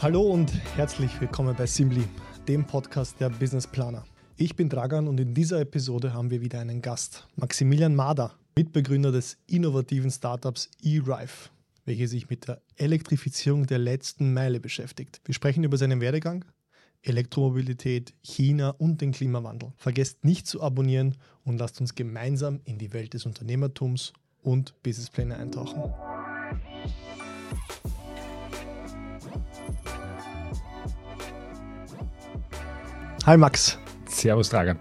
Hallo und herzlich willkommen bei Simly, dem Podcast der Business Planer. Ich bin Dragan und in dieser Episode haben wir wieder einen Gast, Maximilian Mader, Mitbegründer des innovativen Startups eRife, welches sich mit der Elektrifizierung der letzten Meile beschäftigt. Wir sprechen über seinen Werdegang, Elektromobilität, China und den Klimawandel. Vergesst nicht zu abonnieren und lasst uns gemeinsam in die Welt des Unternehmertums und Businesspläne eintauchen. Hi Max. Servus, Dragan.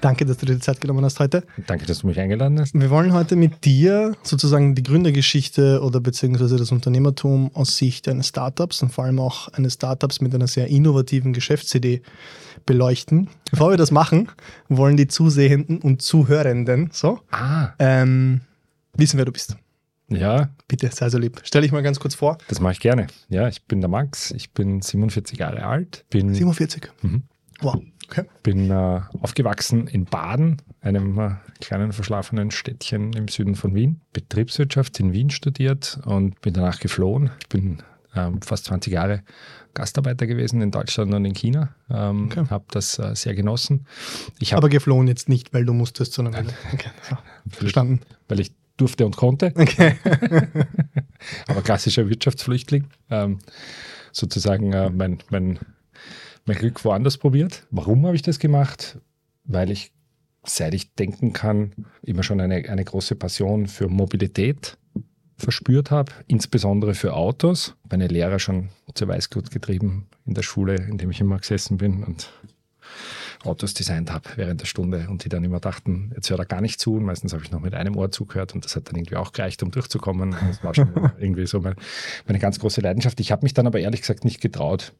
Danke, dass du dir die Zeit genommen hast heute. Danke, dass du mich eingeladen hast. Wir wollen heute mit dir sozusagen die Gründergeschichte oder beziehungsweise das Unternehmertum aus Sicht eines Startups und vor allem auch eines Startups mit einer sehr innovativen Geschäftsidee beleuchten. Bevor wir das machen, wollen die Zusehenden und Zuhörenden so Ah, ähm, wissen, wer du bist. ja, Bitte, sei so lieb. Stell dich mal ganz kurz vor. das mache ich gerne. Ja, ich bin der Max, ich bin 47 Jahre alt, bin, 47. Mhm. Wow. Okay. bin äh, aufgewachsen in Baden, einem äh, kleinen verschlafenen Städtchen im Süden von Wien, Betriebswirtschaft in Wien studiert und bin danach geflohen. Ich bin ähm, fast 20 Jahre Gastarbeiter gewesen in Deutschland und in China, ähm, Okay. habe das äh, sehr genossen. Ich habe, Aber geflohen jetzt nicht, weil du musstest, sondern weil. Okay. So. Verstanden. weil ich durfte und konnte, Okay. aber klassischer Wirtschaftsflüchtling. Ähm, sozusagen äh, mein, mein, mein Glück woanders probiert. Warum habe ich das gemacht? Weil ich, seit ich denken kann, immer schon eine, eine große Passion für Mobilität verspürt habe, insbesondere für Autos. Meine Lehrer schon zur Weißglut getrieben in der Schule, in dem ich immer gesessen bin und Autos designt habe während der Stunde und die dann immer dachten, jetzt hört er gar nicht zu. Und meistens habe ich noch mit einem Ohr zugehört und das hat dann irgendwie auch gereicht, um durchzukommen. Das war schon irgendwie so mein, meine ganz große Leidenschaft. Ich habe mich dann aber ehrlich gesagt nicht getraut,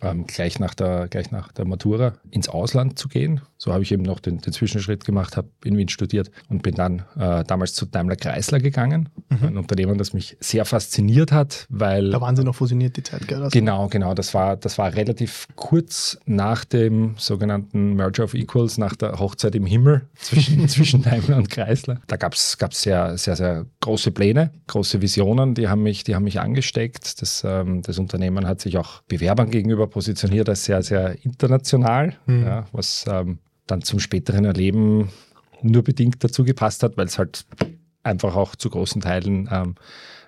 ähm, gleich, nach der, gleich nach der Matura ins Ausland zu gehen. So habe ich eben noch den, den Zwischenschritt gemacht, habe in Wien studiert und bin dann äh, damals zu Daimler Chrysler gegangen. Ein Unternehmen, das mich sehr fasziniert hat, weil Da waren sie noch fusioniert, die Zeit, gell? Also- Genau, genau. Das war, das war relativ kurz nach dem sogenannten Merger of Equals, nach der Hochzeit im Himmel zwischen, zwischen Daimler und Chrysler. Da gab es sehr, sehr, sehr große Pläne, große Visionen, die haben mich, die haben mich angesteckt. Das, ähm, das Unternehmen hat sich auch Bewerbern gegenüber positioniert als sehr, sehr international, Mhm. ja, was ähm, dann zum späteren Erleben nur bedingt dazu gepasst hat, weil es halt einfach auch zu großen Teilen ähm,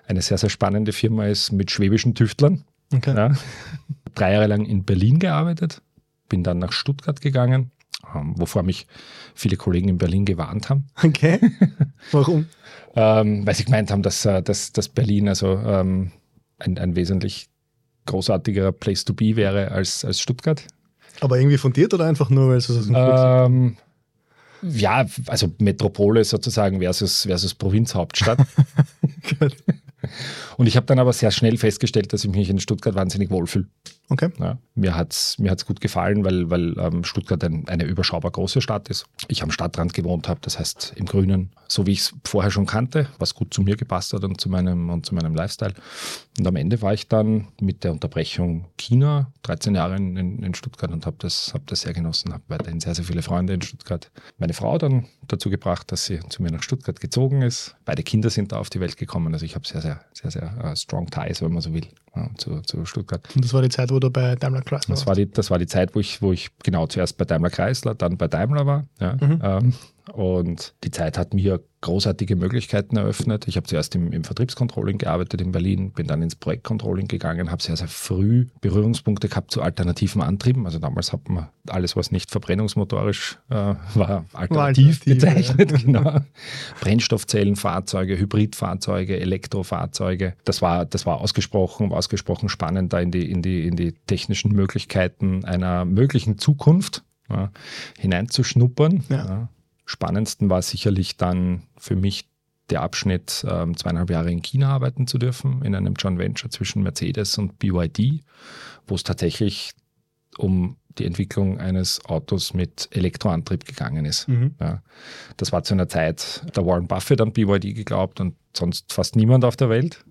eine sehr, sehr spannende Firma ist mit schwäbischen Tüftlern. Okay. Ja. Drei Jahre lang in Berlin gearbeitet, bin dann nach Stuttgart gegangen, ähm, wovor mich viele Kollegen in Berlin gewarnt haben, Okay. Warum? ähm, weil sie gemeint haben, dass, äh, dass, dass Berlin also ähm, ein, ein wesentlich großartigerer Place to be wäre als, als Stuttgart. Aber irgendwie fundiert oder einfach nur, weil es so ein Ähm, ja, also Metropole sozusagen versus, versus Provinzhauptstadt. Und ich habe dann aber sehr schnell festgestellt, dass ich mich in Stuttgart wahnsinnig wohlfühle. Okay. Ja, mir hat es mir hat's gut gefallen, weil, weil ähm, Stuttgart ein, eine überschaubar große Stadt ist. Ich am Stadtrand gewohnt habe, das heißt im Grünen, so wie ich es vorher schon kannte, was gut zu mir gepasst hat und zu meinem, und zu meinem Lifestyle. Und am Ende war ich dann mit der Unterbrechung China 13 Jahre in, in, Stuttgart und habe das, hab das sehr genossen, habe weiterhin sehr, sehr viele Freunde in Stuttgart. Meine Frau dann dazu gebracht, dass sie zu mir nach Stuttgart gezogen ist. Beide Kinder sind da auf die Welt gekommen. Also ich habe sehr, sehr, sehr, sehr äh, strong ties, wenn man so will, ja, zu, zu Stuttgart. Und das war die Zeit, wo du bei Daimler Chrysler Das war die, das war die Zeit, wo ich, wo ich genau zuerst bei Daimler Chrysler, dann bei Daimler war. Ja. Ähm, und die Zeit hat mir großartige Möglichkeiten eröffnet. Ich habe zuerst im, im Vertriebscontrolling gearbeitet in Berlin, bin dann ins Projektcontrolling gegangen, habe sehr, sehr früh Berührungspunkte gehabt zu alternativen Antrieben. Also damals hat man alles, was nicht verbrennungsmotorisch äh, war, alternativ bezeichnet. Genau. Brennstoffzellenfahrzeuge, Hybridfahrzeuge, Elektrofahrzeuge. Das war, das war ausgesprochen, war ausgesprochen spannend, da in die, in die, in die technischen Möglichkeiten einer möglichen Zukunft ja, hineinzuschnuppern. Ja. Spannendsten war sicherlich dann für mich der Abschnitt, ähm, zweieinhalb Jahre in China arbeiten zu dürfen, in einem Joint Venture zwischen Mercedes und BYD, wo es tatsächlich um die Entwicklung eines Autos mit Elektroantrieb gegangen ist. Mhm. Ja. Das war zu einer Zeit, da Warren Buffett an BYD geglaubt und sonst fast niemand auf der Welt.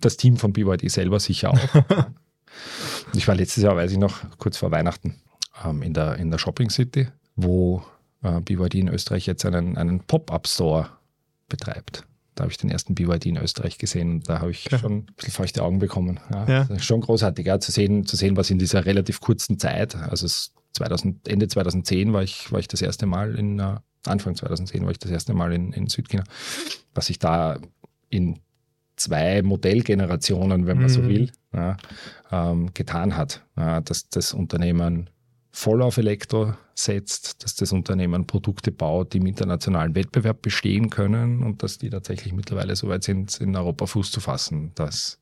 Das Team von BYD selber sicher auch. ich war letztes Jahr, weiß ich noch, kurz vor Weihnachten ähm, in, der, in der Shopping City, wo äh, BYD in Österreich jetzt einen, einen Pop-Up-Store betreibt. da habe ich den ersten BYD in Österreich gesehen und da habe ich Ja. schon ein bisschen feuchte Augen bekommen. Ja, Ja. Schon großartig, ja, zu sehen, zu sehen, was in dieser relativ kurzen Zeit, also es 2000, Ende 2010 war ich, war ich das erste Mal in, äh, Anfang 2010 war ich das erste Mal in, in Südchina, was sich da in zwei Modellgenerationen, wenn man so Mhm. will, ja, ähm, getan hat. Ja, dass das Unternehmen voll auf Elektro setzt, dass das Unternehmen Produkte baut, die im internationalen Wettbewerb bestehen können und dass die tatsächlich mittlerweile so weit sind, in Europa Fuß zu fassen. Das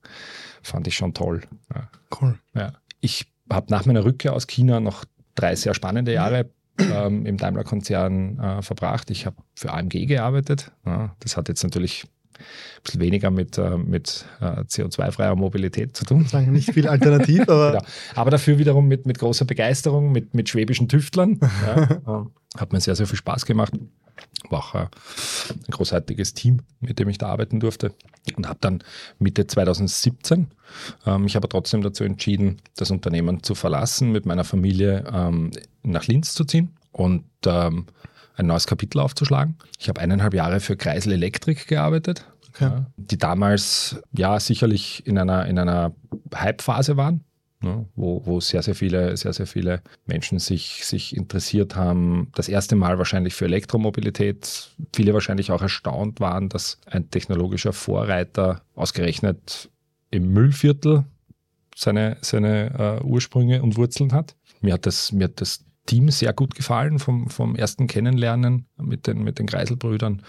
fand ich schon toll. Ja. Cool. Ja. Ich habe nach meiner Rückkehr aus China noch drei sehr spannende Jahre ähm, im Daimler-Konzern äh, verbracht. Ich habe für AMG gearbeitet. Ja, das hat jetzt natürlich ein bisschen weniger mit, äh, mit äh, CO2-freier Mobilität zu tun. Sagen nicht viel alternativ, aber Genau. Aber dafür wiederum mit, mit großer Begeisterung, mit, mit schwäbischen Tüftlern. Ja, äh, hat mir sehr, sehr viel Spaß gemacht. War auch äh, ein großartiges Team, mit dem ich da arbeiten durfte. Und habe dann Mitte 2017 ähm, mich aber trotzdem dazu entschieden, das Unternehmen zu verlassen, mit meiner Familie ähm, nach Linz zu ziehen und ähm, ein neues Kapitel aufzuschlagen. Ich habe eineinhalb Jahre für Kreisel Elektrik gearbeitet, okay. ja, die damals ja sicherlich in einer, in einer Hype-Phase waren, ne, wo, wo sehr, sehr viele, sehr, sehr viele Menschen sich, sich interessiert haben. Das erste Mal wahrscheinlich für Elektromobilität. Viele wahrscheinlich auch erstaunt waren, dass ein technologischer Vorreiter ausgerechnet im Müllviertel seine, seine äh, Ursprünge und Wurzeln hat. Mir hat das, mir hat das Team sehr gut gefallen vom, vom ersten Kennenlernen mit den, mit den Kreiselbrüdern.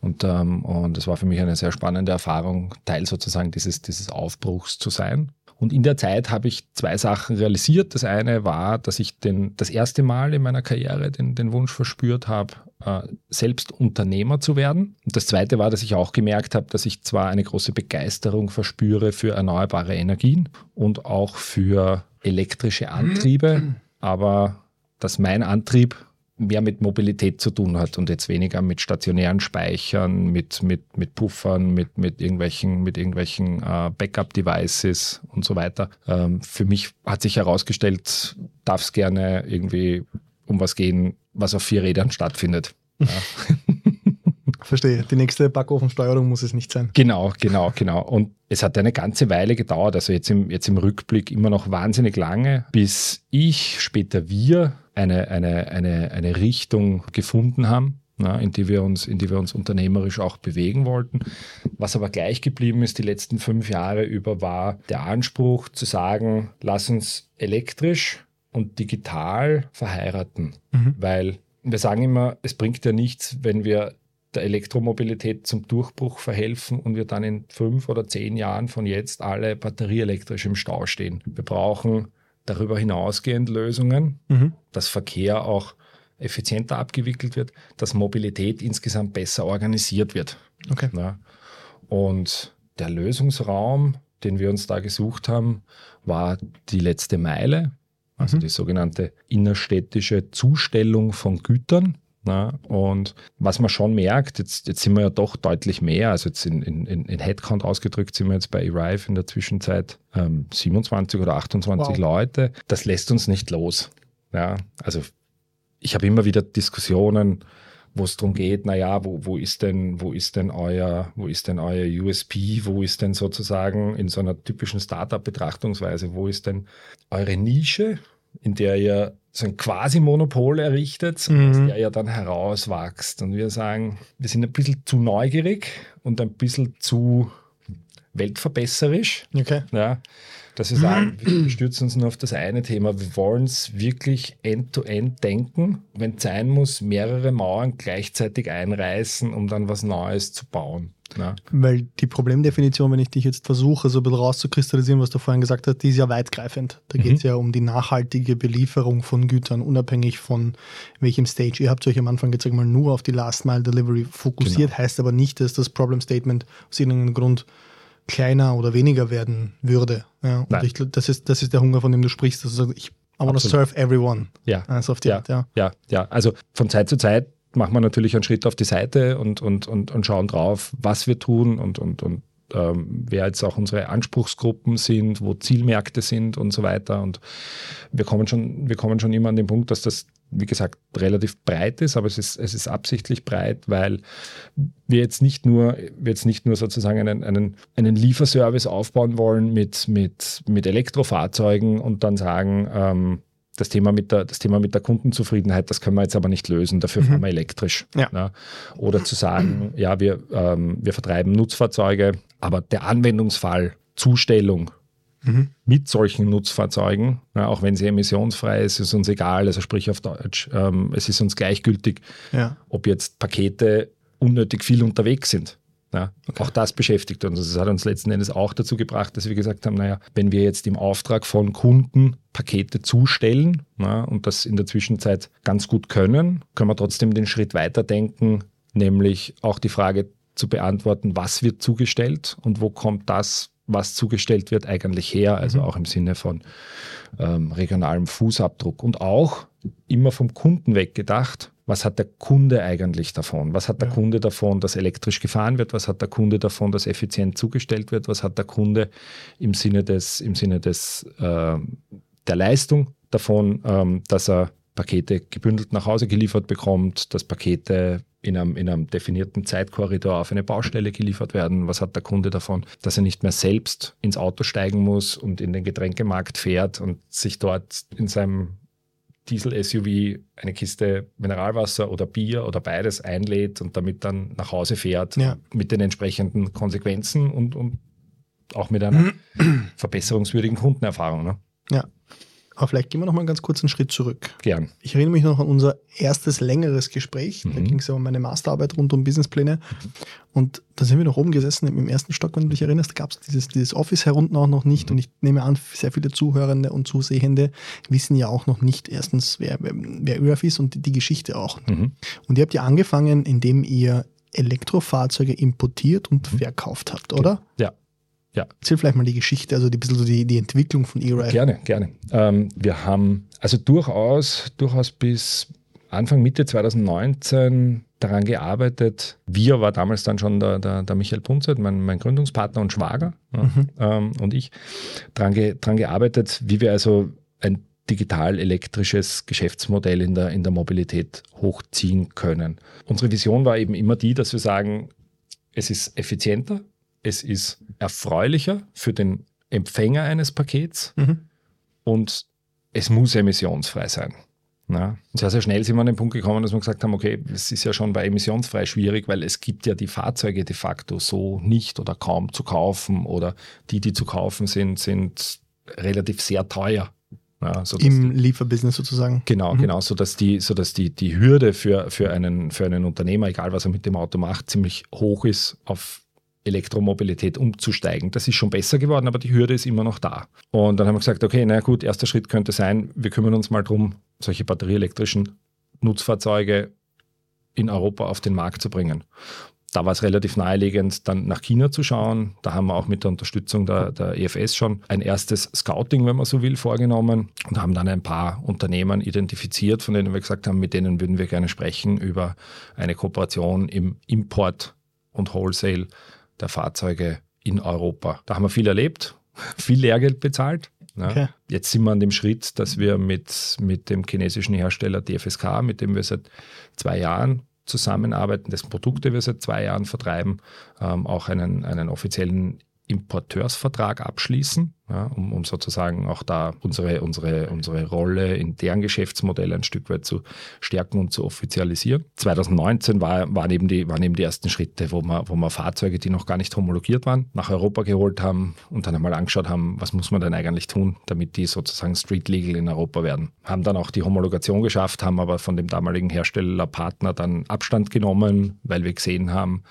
Und, ähm, und es war für mich eine sehr spannende Erfahrung, Teil sozusagen dieses, dieses Aufbruchs zu sein. Und in der Zeit habe ich zwei Sachen realisiert. Das eine war, dass ich den, das erste Mal in meiner Karriere den, den Wunsch verspürt habe, äh, selbst Unternehmer zu werden. Und das zweite war, dass ich auch gemerkt habe, dass ich zwar eine große Begeisterung verspüre für erneuerbare Energien und auch für elektrische Antriebe, aber dass mein Antrieb mehr mit Mobilität zu tun hat und jetzt weniger mit stationären Speichern, mit, mit, mit Puffern, mit, mit irgendwelchen, mit irgendwelchen äh, Backup-Devices und so weiter. Ähm, für mich hat sich herausgestellt, darf es gerne irgendwie um was gehen, was auf vier Rädern stattfindet. Ja. Verstehe. Die nächste Backofensteuerung muss es nicht sein. Genau, genau, genau. Und es hat eine ganze Weile gedauert, also jetzt im, jetzt im Rückblick immer noch wahnsinnig lange, bis ich, später wir, eine, eine, eine, eine Richtung gefunden haben, na, in, die wir uns, in die wir uns unternehmerisch auch bewegen wollten. Was aber gleich geblieben ist die letzten fünf Jahre über, war der Anspruch zu sagen, lass uns elektrisch und digital verheiraten. Mhm. Weil wir sagen immer, es bringt ja nichts, wenn wir der Elektromobilität zum Durchbruch verhelfen und wir dann in fünf oder zehn Jahren von jetzt alle batterieelektrisch im Stau stehen. Wir brauchen darüber hinausgehend Lösungen, Mhm. dass Verkehr auch effizienter abgewickelt wird, dass Mobilität insgesamt besser organisiert wird. Okay. Ja. Und der Lösungsraum, den wir uns da gesucht haben, war die letzte Meile, also Mhm. die sogenannte innerstädtische Zustellung von Gütern. Na, und was man schon merkt, jetzt, jetzt sind wir ja doch deutlich mehr, also jetzt in, in, in Headcount ausgedrückt sind wir jetzt bei Arrive in der Zwischenzeit ähm, 27 oder 28 Wow. Leute. Das lässt uns nicht los. Ja, also ich habe immer wieder Diskussionen, wo es darum geht, naja, wo, wo ist denn, wo ist denn euer, wo ist denn euer USP, wo ist denn sozusagen in so einer typischen Startup-Betrachtungsweise, wo ist denn eure Nische, in der ihr so ein quasi Monopol errichtet, Mhm. aus der ihr dann herauswachst. Und wir sagen, wir sind ein bisschen zu neugierig und ein bisschen zu weltverbesserisch. Okay. Ja, dass wir sagen, wir stürzen uns nur auf das eine Thema. Wir wollen es wirklich end-to-end denken. Wenn es sein muss, mehrere Mauern gleichzeitig einreißen, um dann was Neues zu bauen. Ja, Weil die Problemdefinition, wenn ich dich jetzt versuche, so ein bisschen rauszukristallisieren, was du vorhin gesagt hast, die ist ja weitgreifend. Da Mhm. geht es ja um die nachhaltige Belieferung von Gütern, unabhängig von welchem Stage. Ihr habt euch am Anfang jetzt mal nur auf die Last Mile Delivery fokussiert, Genau. heißt aber nicht, dass das Problem Statement aus irgendeinem Grund kleiner oder weniger werden würde. Ja, und Nein. ich glaube, das ist, das ist der Hunger, von dem du sprichst. Also ich I want to serve everyone. ja, Also auf die Ja. Art, ja. ja, ja. Also von Zeit zu Zeit machen wir natürlich einen Schritt auf die Seite und, und, und, und schauen drauf, was wir tun und, und, und ähm, wer jetzt auch unsere Anspruchsgruppen sind, wo Zielmärkte sind und so weiter. Und wir kommen schon, wir kommen schon immer an den Punkt, dass das wie gesagt, relativ breit ist, aber es ist, es ist absichtlich breit, weil wir jetzt nicht nur, wir jetzt nicht nur sozusagen einen, einen, einen Lieferservice aufbauen wollen mit, mit, mit Elektrofahrzeugen und dann sagen, ähm, das Thema, mit der, das Thema mit der Kundenzufriedenheit, das können wir jetzt aber nicht lösen, dafür mhm. fahren wir elektrisch. Ja. Ne? Oder zu sagen, ja, wir, ähm, wir vertreiben Nutzfahrzeuge, aber der Anwendungsfall, Zustellung, Mhm. mit solchen Nutzfahrzeugen, ja, auch wenn sie emissionsfrei ist, ist uns egal, also sprich auf Deutsch, ähm, es ist uns gleichgültig, ja. ob jetzt Pakete unnötig viel unterwegs sind. Ja, okay. Auch das beschäftigt uns. Das hat uns letzten Endes auch dazu gebracht, dass wir gesagt haben, naja, wenn wir jetzt im Auftrag von Kunden Pakete zustellen na, und das in der Zwischenzeit ganz gut können, können wir trotzdem den Schritt weiterdenken, nämlich auch die Frage zu beantworten, was wird zugestellt und wo kommt das, was zugestellt wird, eigentlich her, also mhm. auch im Sinne von ähm, regionalem Fußabdruck und auch immer vom Kunden weggedacht, was hat der Kunde eigentlich davon? Was hat der ja. Kunde davon, dass elektrisch gefahren wird? Was hat der Kunde davon, dass effizient zugestellt wird? Was hat der Kunde im Sinne des, im Sinne des, äh, der Leistung davon, ähm, dass er Pakete gebündelt nach Hause geliefert bekommt, dass Pakete in einem, in einem definierten Zeitkorridor auf eine Baustelle geliefert werden. Was hat der Kunde davon, dass er nicht mehr selbst ins Auto steigen muss und in den Getränkemarkt fährt und sich dort in seinem Diesel-SUV eine Kiste Mineralwasser oder Bier oder beides einlädt und damit dann nach Hause fährt ja. mit den entsprechenden Konsequenzen und, und auch mit einer verbesserungswürdigen Kundenerfahrung. Ne? Ja. Aber vielleicht gehen wir noch mal einen ganz kurzen Schritt zurück. Gern. Ich erinnere mich noch an unser erstes längeres Gespräch. Mhm. Da ging es ja um meine Masterarbeit rund um Businesspläne. Und da sind wir noch oben gesessen im ersten Stock, wenn du dich erinnerst, gab es dieses, dieses Office herunten auch noch nicht. Mhm. Und ich nehme an, sehr viele Zuhörende und Zusehende wissen ja auch noch nicht erstens, wer, wer, ÖRF ist und die, die Geschichte auch. Mhm. Und ihr habt ja angefangen, indem ihr Elektrofahrzeuge importiert und mhm. verkauft habt, oder? Ja. Ja. Erzähl vielleicht mal die Geschichte, also die bisschen so die, die Entwicklung von E-Ride. Gerne, gerne. Ähm, wir haben also durchaus, durchaus bis Anfang, Mitte 2019 daran gearbeitet. Wir war damals dann schon der, der, der Michael Punzet, mein, mein, Gründungspartner und Schwager mhm. ähm, und ich, daran, ge, daran gearbeitet, wie wir also ein digital-elektrisches Geschäftsmodell in der, in der Mobilität hochziehen können. Unsere Vision war eben immer die, dass wir sagen, es ist effizienter, es ist erfreulicher für den Empfänger eines Pakets mhm. und es muss emissionsfrei sein. Ja. sehr, sehr schnell sind wir an den Punkt gekommen, dass wir gesagt haben, okay, es ist ja schon bei emissionsfrei schwierig, weil es gibt ja die Fahrzeuge de facto so nicht oder kaum zu kaufen oder die, die zu kaufen sind, sind relativ sehr teuer. Ja, Im Lieferbusiness sozusagen. Genau, mhm. genau, sodass die, sodass die, die Hürde für, für, einen, für einen Unternehmer, egal was er mit dem Auto macht, ziemlich hoch ist, auf Elektromobilität umzusteigen. Das ist schon besser geworden, aber die Hürde ist immer noch da. Und dann haben wir gesagt, okay, na gut, erster Schritt könnte sein, wir kümmern uns mal darum, solche batterieelektrischen Nutzfahrzeuge in Europa auf den Markt zu bringen. Da war es relativ naheliegend, dann nach China zu schauen. Da haben wir auch mit der Unterstützung der, der EFS schon ein erstes Scouting, wenn man so will, vorgenommen und haben dann ein paar Unternehmen identifiziert, von denen wir gesagt haben, mit denen würden wir gerne sprechen über eine Kooperation im Import und Wholesale der Fahrzeuge in Europa. Da haben wir viel erlebt, viel Lehrgeld bezahlt. Ja. Okay. Jetzt sind wir an dem Schritt, dass wir mit, mit dem chinesischen Hersteller DFSK, mit dem wir seit zwei Jahren zusammenarbeiten, dessen Produkte wir seit zwei Jahren vertreiben, ähm, auch einen, einen offiziellen Importeursvertrag abschließen, ja, um, um, sozusagen auch da unsere, unsere, unsere Rolle in deren Geschäftsmodell ein Stück weit zu stärken und zu offizialisieren. 2019 war, waren, eben die, waren eben die ersten Schritte, wo wir, wo wir Fahrzeuge, die noch gar nicht homologiert waren, nach Europa geholt haben und dann einmal angeschaut haben, was muss man denn eigentlich tun, damit die sozusagen street legal in Europa werden. Haben dann auch die Homologation geschafft, haben aber von dem damaligen Herstellerpartner dann Abstand genommen, weil wir gesehen haben,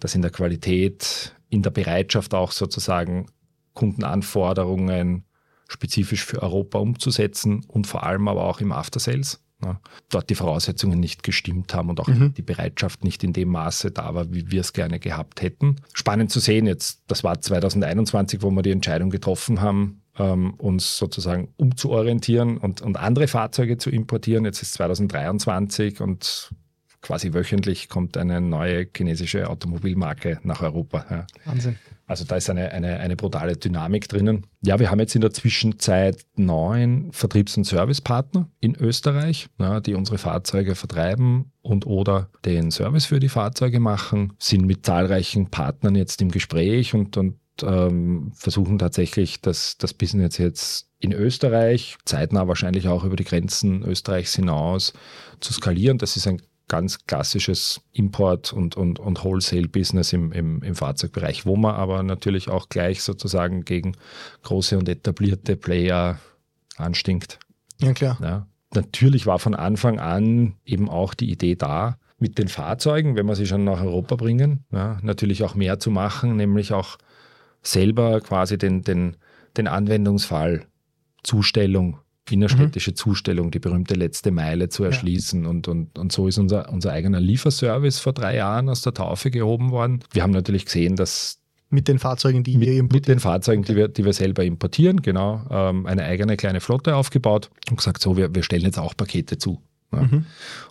dass in der Qualität in der Bereitschaft auch sozusagen Kundenanforderungen spezifisch für Europa umzusetzen und vor allem aber auch im After Sales. Ja, dort die Voraussetzungen nicht gestimmt haben und auch mhm. die Bereitschaft nicht in dem Maße da war, wie wir es gerne gehabt hätten. Spannend zu sehen jetzt, das war 2021, wo wir die Entscheidung getroffen haben, ähm, uns sozusagen umzuorientieren und, und andere Fahrzeuge zu importieren. Jetzt ist 2023 und quasi wöchentlich kommt eine neue chinesische Automobilmarke nach Europa. Ja. Wahnsinn. Also da ist eine, eine, eine brutale Dynamik drinnen. Ja, wir haben jetzt in der Zwischenzeit neun Vertriebs- und Servicepartner in Österreich, ja, die unsere Fahrzeuge vertreiben und oder den Service für die Fahrzeuge machen, sind mit zahlreichen Partnern jetzt im Gespräch und, und ähm, versuchen tatsächlich das, das Business jetzt in Österreich, zeitnah wahrscheinlich auch über die Grenzen Österreichs hinaus zu skalieren. Das ist ein ganz klassisches Import- und, und, und Wholesale-Business im, im, im Fahrzeugbereich, wo man aber natürlich auch gleich sozusagen gegen große und etablierte Player anstinkt. Ja, klar. Ja. Natürlich war von Anfang an eben auch die Idee da, mit den Fahrzeugen, wenn wir sie schon nach Europa bringen, ja, natürlich auch mehr zu machen, nämlich auch selber quasi den, den, den Anwendungsfall, Zustellung, innerstädtische mhm. Zustellung, die berühmte letzte Meile zu erschließen. Ja. Und, und, und so ist unser, unser eigener Lieferservice vor drei Jahren aus der Taufe gehoben worden. Wir haben natürlich gesehen, dass mit den Fahrzeugen, die mit, wir importieren. Mit den Fahrzeugen, die, wir, die wir selber importieren, genau. Ähm, eine eigene kleine Flotte aufgebaut und gesagt, so, wir, wir stellen jetzt auch Pakete zu. Ja. Mhm.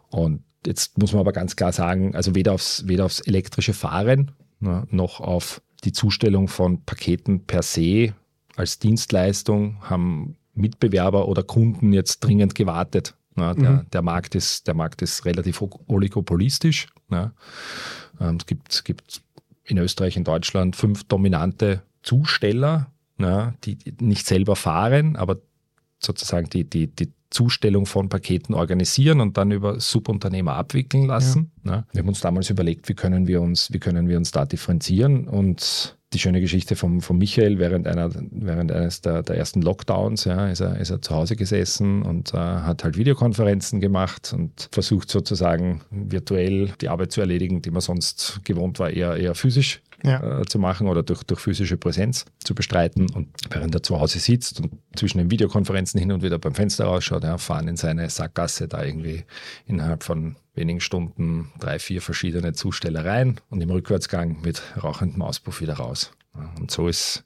Und jetzt muss man aber ganz klar sagen, also weder aufs, weder aufs elektrische Fahren ja, noch auf die Zustellung von Paketen per se als Dienstleistung haben Mitbewerber oder Kunden jetzt dringend gewartet. Ja, der, mhm. der, Markt ist, der Markt ist relativ oligopolistisch. Ja. Ähm, es, gibt, es gibt in Österreich, in Deutschland fünf dominante Zusteller, ja, die nicht selber fahren, aber sozusagen die, die, die Zustellung von Paketen organisieren und dann über Subunternehmer abwickeln lassen. Ja. Wir haben uns damals überlegt, wie können wir uns, wie können wir uns da differenzieren und die schöne Geschichte von, von Michael während, einer, während eines der, der ersten Lockdowns, ja, ist er, ist er zu Hause gesessen und äh, hat halt Videokonferenzen gemacht und versucht sozusagen virtuell die Arbeit zu erledigen, die man sonst gewohnt war, eher, eher physisch ja. äh, zu machen oder durch, durch physische Präsenz zu bestreiten. Und während er zu Hause sitzt und zwischen den Videokonferenzen hin und wieder beim Fenster rausschaut, ja, fahren in seine Sackgasse da irgendwie innerhalb von wenigen Stunden drei, vier verschiedene Zustellereien und im Rückwärtsgang mit rauchendem Auspuff wieder raus. Und so ist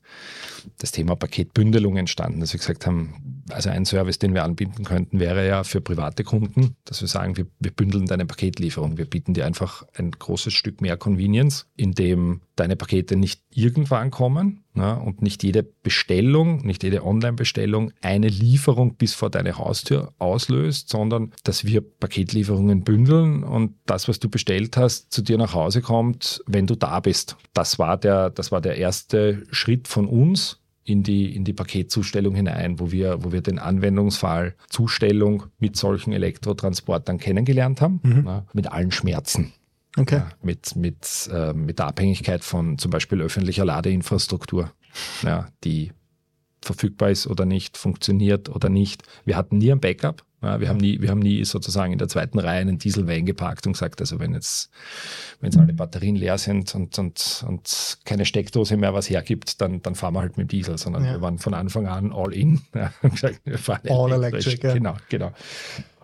das Thema Paketbündelung entstanden, dass wir gesagt haben, also ein Service, den wir anbieten könnten, wäre ja für private Kunden, dass wir sagen, wir, wir bündeln deine Paketlieferung. Wir bieten dir einfach ein großes Stück mehr Convenience, in dem deine Pakete nicht irgendwann kommen na, und nicht jede Bestellung, nicht jede Online-Bestellung eine Lieferung bis vor deine Haustür auslöst, sondern dass wir Paketlieferungen bündeln und das, was du bestellt hast, zu dir nach Hause kommt, wenn du da bist. Das war der, das war der erste Schritt von uns in die, in die Paketzustellung hinein, wo wir, wo wir den Anwendungsfall Zustellung mit solchen Elektrotransportern kennengelernt haben, mhm. ja, mit allen Schmerzen. Okay. Ja, mit, mit, äh, mit der Abhängigkeit von zum Beispiel öffentlicher Ladeinfrastruktur, ja, die verfügbar ist oder nicht, funktioniert oder nicht. Wir hatten nie ein Backup. Ja, wir, haben nie, wir haben nie sozusagen in der zweiten Reihe einen Dieselvan geparkt und gesagt, also wenn jetzt, wenn jetzt alle Batterien leer sind und, und, und keine Steckdose mehr was hergibt, dann, dann fahren wir halt mit dem Diesel, sondern ja. wir waren von Anfang an all in. Ja, gesagt, wir fahren all electric. Ja. Genau, genau.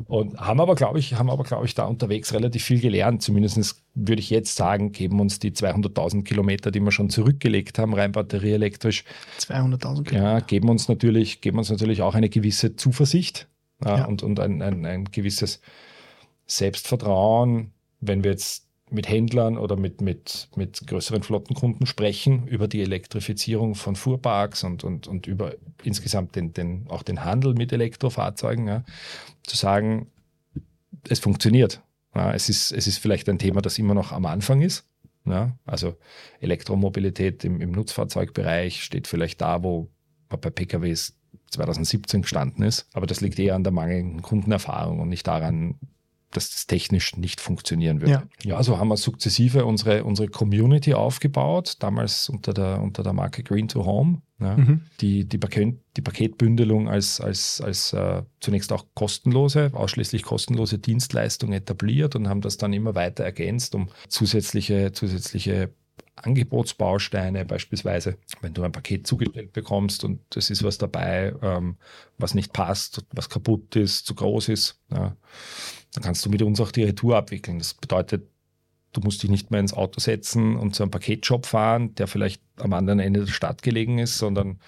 Und haben aber, glaube ich, haben aber, glaube ich, da unterwegs relativ viel gelernt. Zumindest würde ich jetzt sagen, geben uns die 200.000 Kilometer, die wir schon zurückgelegt haben, rein batterieelektrisch. 200.000 Kilometer. Ja, geben uns natürlich, geben uns natürlich auch eine gewisse Zuversicht ja. und, und ein, ein, ein gewisses Selbstvertrauen, wenn wir jetzt mit Händlern oder mit, mit, mit größeren Flottenkunden sprechen über die Elektrifizierung von Fuhrparks und, und, und über insgesamt den, den, auch den Handel mit Elektrofahrzeugen, ja, zu sagen, es funktioniert. Ja, es, ist, es ist vielleicht ein Thema, das immer noch am Anfang ist. Ja, also Elektromobilität im, im Nutzfahrzeugbereich steht vielleicht da, wo man bei PKWs 2017 gestanden ist. Aber das liegt eher an der mangelnden Kundenerfahrung und nicht daran, dass das technisch nicht funktionieren würde. Ja, ja so haben wir sukzessive unsere, unsere Community aufgebaut, damals unter der, unter der Marke Green to Home. Ja, mhm. die, die, Paket, die Paketbündelung als, als, als äh, zunächst auch kostenlose, ausschließlich kostenlose Dienstleistung etabliert und haben das dann immer weiter ergänzt, um zusätzliche, zusätzliche Angebotsbausteine, beispielsweise, wenn du ein Paket zugestellt bekommst und es ist was dabei, ähm, was nicht passt, was kaputt ist, zu groß ist, ja, dann kannst du mit uns auch die Retour abwickeln. Das bedeutet, du musst dich nicht mehr ins Auto setzen und zu einem Paketshop fahren, der vielleicht am anderen Ende der Stadt gelegen ist, sondern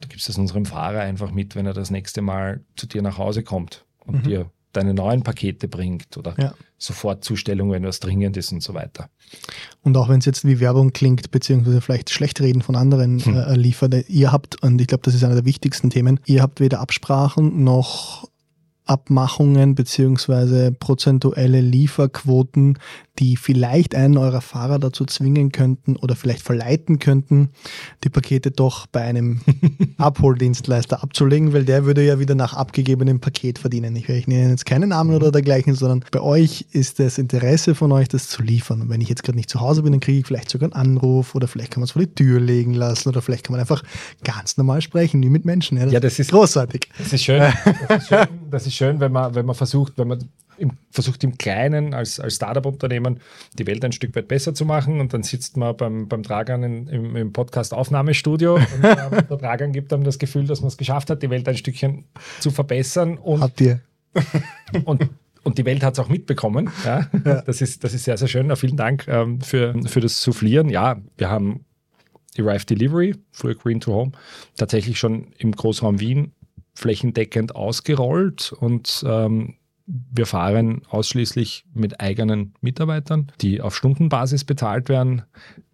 du gibst es unserem Fahrer einfach mit, wenn er das nächste Mal zu dir nach Hause kommt und mhm. dir deine neuen Pakete bringt oder Ja. Sofortzustellung, wenn was dringend ist und so weiter. Und auch wenn es jetzt wie Werbung klingt, beziehungsweise vielleicht schlecht reden von anderen Hm. äh, Lieferern, ihr habt, und ich glaube, das ist einer der wichtigsten Themen, ihr habt weder Absprachen noch Abmachungen beziehungsweise prozentuelle Lieferquoten, die vielleicht einen eurer Fahrer dazu zwingen könnten oder vielleicht verleiten könnten, die Pakete doch bei einem Abholdienstleister abzulegen, weil der würde ja wieder nach abgegebenem Paket verdienen. Ich, ich nenne jetzt keinen Namen oder dergleichen, sondern bei euch ist das Interesse von euch, das zu liefern. Und wenn ich jetzt gerade nicht zu Hause bin, dann kriege ich vielleicht sogar einen Anruf oder vielleicht kann man es vor die Tür legen lassen oder vielleicht kann man einfach ganz normal sprechen, wie mit Menschen. Ja, das ist- großartig. Das ist schön, das ist schön, das ist schön wenn, man, wenn man versucht, wenn man im, versucht im Kleinen als, als Startup-Unternehmen die Welt ein Stück weit besser zu machen und dann sitzt man beim, beim Dragan in, im, im Podcast-Aufnahmestudio und ähm, der Dragan gibt einem das Gefühl, dass man es geschafft hat, die Welt ein Stückchen zu verbessern und Habt ihr. und, und die Welt hat es auch mitbekommen. Ja? Das, ist, das ist sehr, sehr schön. Vielen Dank ähm, für, für das Soufflieren. Ja, wir haben Arrive Delivery, früher Green to Home, tatsächlich schon im Großraum Wien flächendeckend ausgerollt und ähm, wir fahren ausschließlich mit eigenen Mitarbeitern, die auf Stundenbasis bezahlt werden.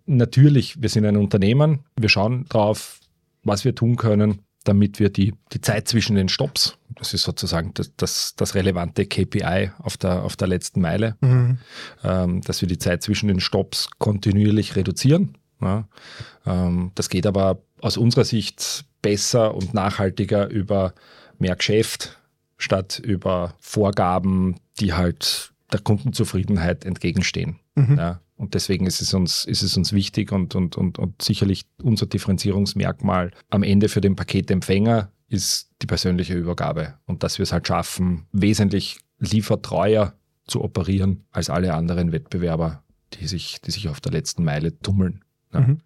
Natürlich, wir sind ein Unternehmen, wir schauen drauf, was wir tun können, damit wir die, die Zeit zwischen den Stops, das ist sozusagen das, das, das relevante KPI auf der, auf der letzten Meile, Mhm. ähm, dass wir die Zeit zwischen den Stops kontinuierlich reduzieren. Ja. Ähm, das geht aber aus unserer Sicht besser und nachhaltiger über mehr Geschäft statt über Vorgaben, die halt der Kundenzufriedenheit entgegenstehen. Mhm. Ja. Und deswegen ist es uns, ist es uns wichtig und, und, und, und sicherlich unser Differenzierungsmerkmal am Ende für den Paketempfänger ist die persönliche Übergabe und dass wir es halt schaffen, wesentlich liefertreuer zu operieren als alle anderen Wettbewerber, die sich, die sich auf der letzten Meile tummeln. Ja. Mhm.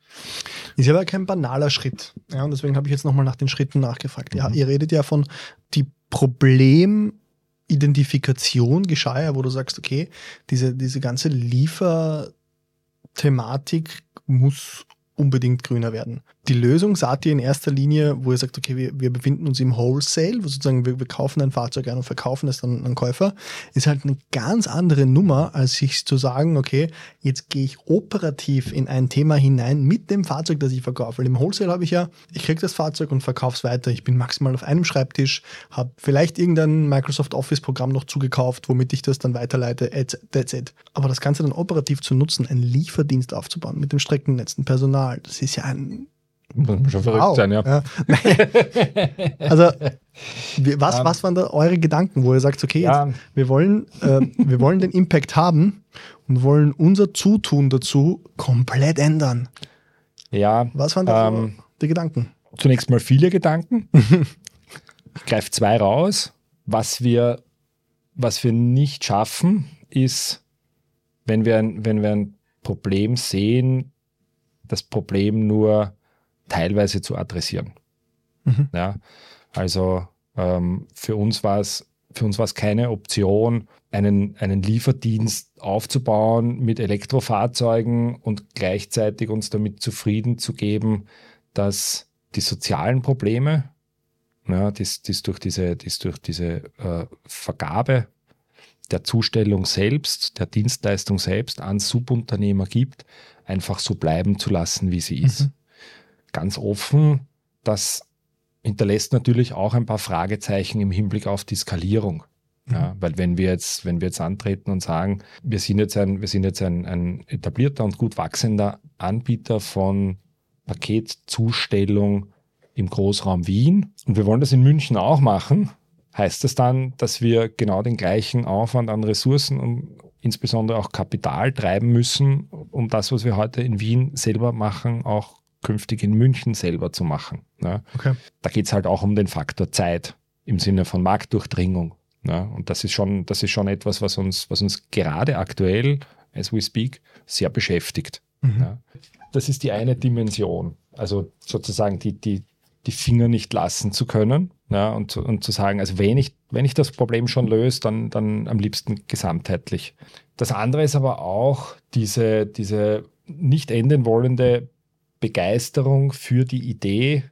Ist ja aber kein banaler Schritt. Ja, und deswegen habe ich jetzt nochmal nach den Schritten nachgefragt. Ja, Mhm. ihr redet ja von die Problemidentifikation geschah ja, wo du sagst, okay, diese, diese ganze Lieferthematik muss unbedingt grüner werden. Die Lösung seht ihr in erster Linie, wo ihr sagt, okay, wir, wir befinden uns im Wholesale, wo sozusagen wir, wir kaufen ein Fahrzeug ein und verkaufen es dann an Käufer, ist halt eine ganz andere Nummer, als sich zu sagen, okay, jetzt gehe ich operativ in ein Thema hinein mit dem Fahrzeug, das ich verkaufe. Weil im Wholesale habe ich ja, ich kriege das Fahrzeug und verkaufe es weiter. Ich bin maximal auf einem Schreibtisch, habe vielleicht irgendein Microsoft Office-Programm noch zugekauft, womit ich das dann weiterleite, etc. that's it. Aber das Ganze dann operativ zu nutzen, einen Lieferdienst aufzubauen mit dem Streckennetz, dem Personal, das ist ja ein Muss man schon verrückt Wow. sein, ja. also, wie- was, was waren da eure Gedanken, wo ihr sagt, okay, jetzt, Ja. wir, wollen, äh, wir wollen den Impact haben und wollen unser Zutun dazu komplett ändern? Ja, Was waren da Ähm, die Gedanken? zunächst mal viele Gedanken. ich greife zwei raus. Was wir, was wir nicht schaffen, ist, wenn wir, ein, wenn wir ein Problem sehen, das Problem nur teilweise zu adressieren. Mhm. Ja, also ähm, für uns war es für uns war es keine Option, einen, einen Lieferdienst aufzubauen mit Elektrofahrzeugen und gleichzeitig uns damit zufrieden zu geben, dass die sozialen Probleme, ja, die es durch diese, die es durch diese äh, Vergabe der Zustellung selbst, der Dienstleistung selbst an Subunternehmer gibt, einfach so bleiben zu lassen, wie sie ist. Mhm. Ganz offen, das hinterlässt natürlich auch ein paar Fragezeichen im Hinblick auf die Skalierung. Ja, weil wenn wir jetzt, wenn wir jetzt antreten und sagen, wir sind jetzt ein, wir sind jetzt ein, ein etablierter und gut wachsender Anbieter von Paketzustellung im Großraum Wien und wir wollen das in München auch machen, heißt das dann, dass wir genau den gleichen Aufwand an Ressourcen und insbesondere auch Kapital treiben müssen, um das, was wir heute in Wien selber machen, auch künftig in München selber zu machen. Ja. Okay. Da geht es halt auch um den Faktor Zeit im Sinne von Marktdurchdringung. Ja. Und das ist schon, das ist schon etwas, was uns, was uns gerade aktuell, as we speak, sehr beschäftigt. Mhm. Ja. Das ist die eine Dimension. Also sozusagen die, die, die Finger nicht lassen zu können ja, und, zu- und zu sagen, also wenn ich, wenn ich das Problem schon löse, dann, dann am liebsten gesamtheitlich. Das andere ist aber auch diese, diese nicht enden wollende Begeisterung für die Idee,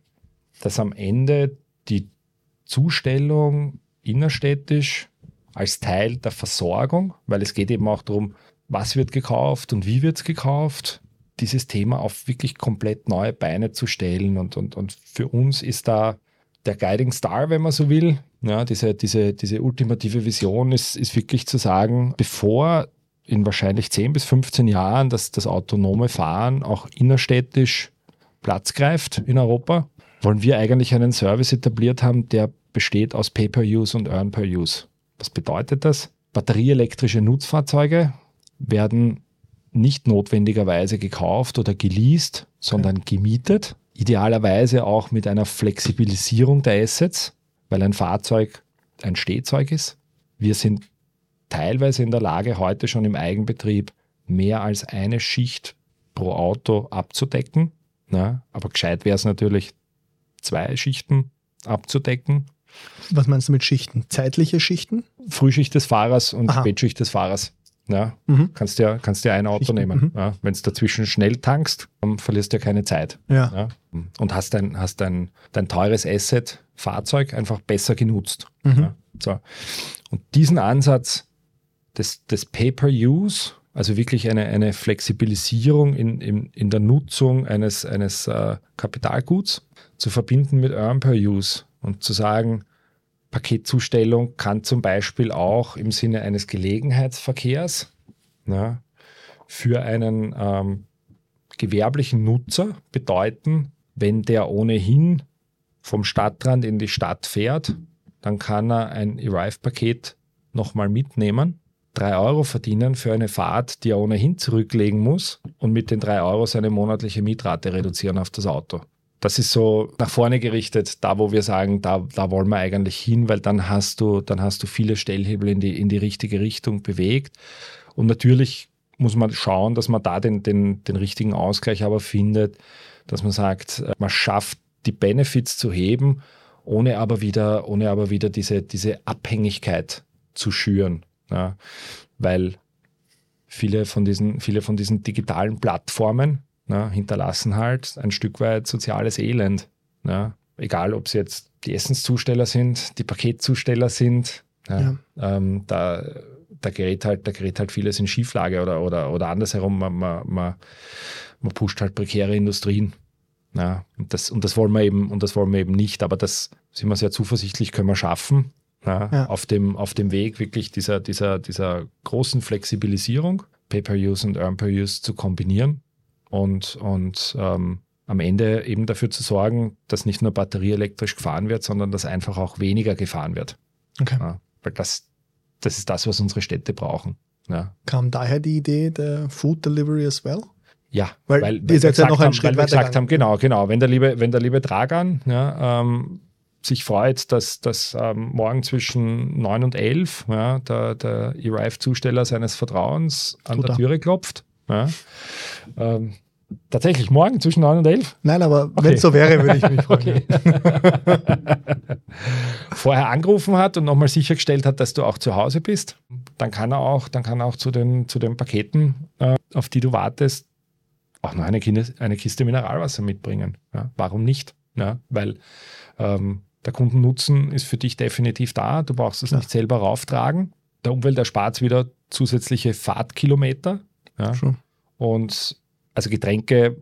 dass am Ende die Zustellung innerstädtisch als Teil der Versorgung, weil es geht eben auch darum, was wird gekauft und wie wird es gekauft, dieses Thema auf wirklich komplett neue Beine zu stellen. Und, und, und für uns ist da der Guiding Star, wenn man so will, ja, diese, diese, diese ultimative Vision ist, ist wirklich zu sagen, bevor in wahrscheinlich 10 bis 15 Jahren das, das autonome Fahren auch innerstädtisch Platz greift in Europa, wollen wir eigentlich einen Service etabliert haben, der besteht aus Pay-per-Use und Earn-per-Use. Was bedeutet das? Batterieelektrische Nutzfahrzeuge werden nicht notwendigerweise gekauft oder geleast, sondern gemietet. Idealerweise auch mit einer Flexibilisierung der Assets, weil ein Fahrzeug ein Stehzeug ist. Wir sind teilweise in der Lage, heute schon im Eigenbetrieb mehr als eine Schicht pro Auto abzudecken. Ja, aber gescheit wäre es natürlich, zwei Schichten abzudecken. Was meinst du mit Schichten? Zeitliche Schichten? Frühschicht des Fahrers und Aha. Spätschicht des Fahrers. Ja, mhm. kannst dir kannst dir ein Auto Schichten. nehmen. Mhm. Ja, Wenn du dazwischen schnell tankst, dann verlierst du ja keine Zeit. Ja. ja. Und hast dein, hast dein, dein teures Asset, Fahrzeug, einfach besser genutzt. Mhm. Ja, so. Und diesen Ansatz des, des Pay-per-Use, also wirklich eine, eine Flexibilisierung in, in, in der Nutzung eines, eines äh, Kapitalguts, zu verbinden mit Earn-per-Use und zu sagen, Paketzustellung kann zum Beispiel auch im Sinne eines Gelegenheitsverkehrs ja, für einen ähm, gewerblichen Nutzer bedeuten, wenn der ohnehin vom Stadtrand in die Stadt fährt, dann kann er ein Arrive-Paket nochmal mitnehmen, drei Euro verdienen für eine Fahrt, die er ohnehin zurücklegen muss und mit den drei Euro seine monatliche Mietrate reduzieren auf das Auto das ist so nach vorne gerichtet, da wo wir sagen, da, da wollen wir eigentlich hin, weil dann hast du, dann hast du viele Stellhebel in die, in die richtige Richtung bewegt. Und natürlich muss man schauen, dass man da den, den, den richtigen Ausgleich aber findet, dass man sagt, äh, man schafft die Benefits zu heben, ohne aber wieder, ohne aber wieder diese, diese Abhängigkeit zu schüren. Ja, weil viele von diesen, viele von diesen digitalen Plattformen, ne, hinterlassen halt ein Stück weit soziales Elend. Ne? Egal, ob es jetzt die Essenszusteller sind, die Paketzusteller sind. Ja. Ähm, da, da, gerät halt, da gerät halt vieles in Schieflage oder, oder, oder andersherum, man, man, man, man pusht halt prekäre Industrien. Ja, und, das, und das wollen wir eben, und das wollen wir eben nicht, aber das sind wir sehr zuversichtlich, können wir schaffen. Ja, ja. Auf, dem, auf dem Weg wirklich dieser, dieser, dieser großen Flexibilisierung, Pay-per-Use und Earn-per-Use zu kombinieren und, und ähm, am Ende eben dafür zu sorgen, dass nicht nur batterieelektrisch gefahren wird, sondern dass einfach auch weniger gefahren wird. Okay. Ja, weil das, das ist das, was unsere Städte brauchen. Ja. Kam daher die Idee der Food Delivery as well? Ja, weil, weil, weil wir ja noch einen haben, Schritt weil wir gesagt haben, genau, genau. Wenn der liebe, wenn der liebe Dragan ja, ähm, sich freut, dass, dass ähm, morgen zwischen 9 und 11 ja, der, der E-Rive-Zusteller seines Vertrauens an Tut der Türe klopft. Ja, ähm, Tatsächlich morgen zwischen 9 und 11? Nein, aber okay. wenn es so wäre, würde ich mich freuen. Vorher angerufen hat und nochmal sichergestellt hat, dass du auch zu Hause bist, dann kann er auch, dann kann er auch zu den, zu den Paketen, äh, auf die du wartest, auch noch eine, Kiste, eine Kiste Mineralwasser mitbringen. Ja, warum nicht? Ja, weil ähm, der Kundennutzen ist für dich definitiv da. Du brauchst es ja. nicht selber rauftragen. Der Umwelt erspart es wieder zusätzliche Fahrtkilometer. Ja. Und also Getränke,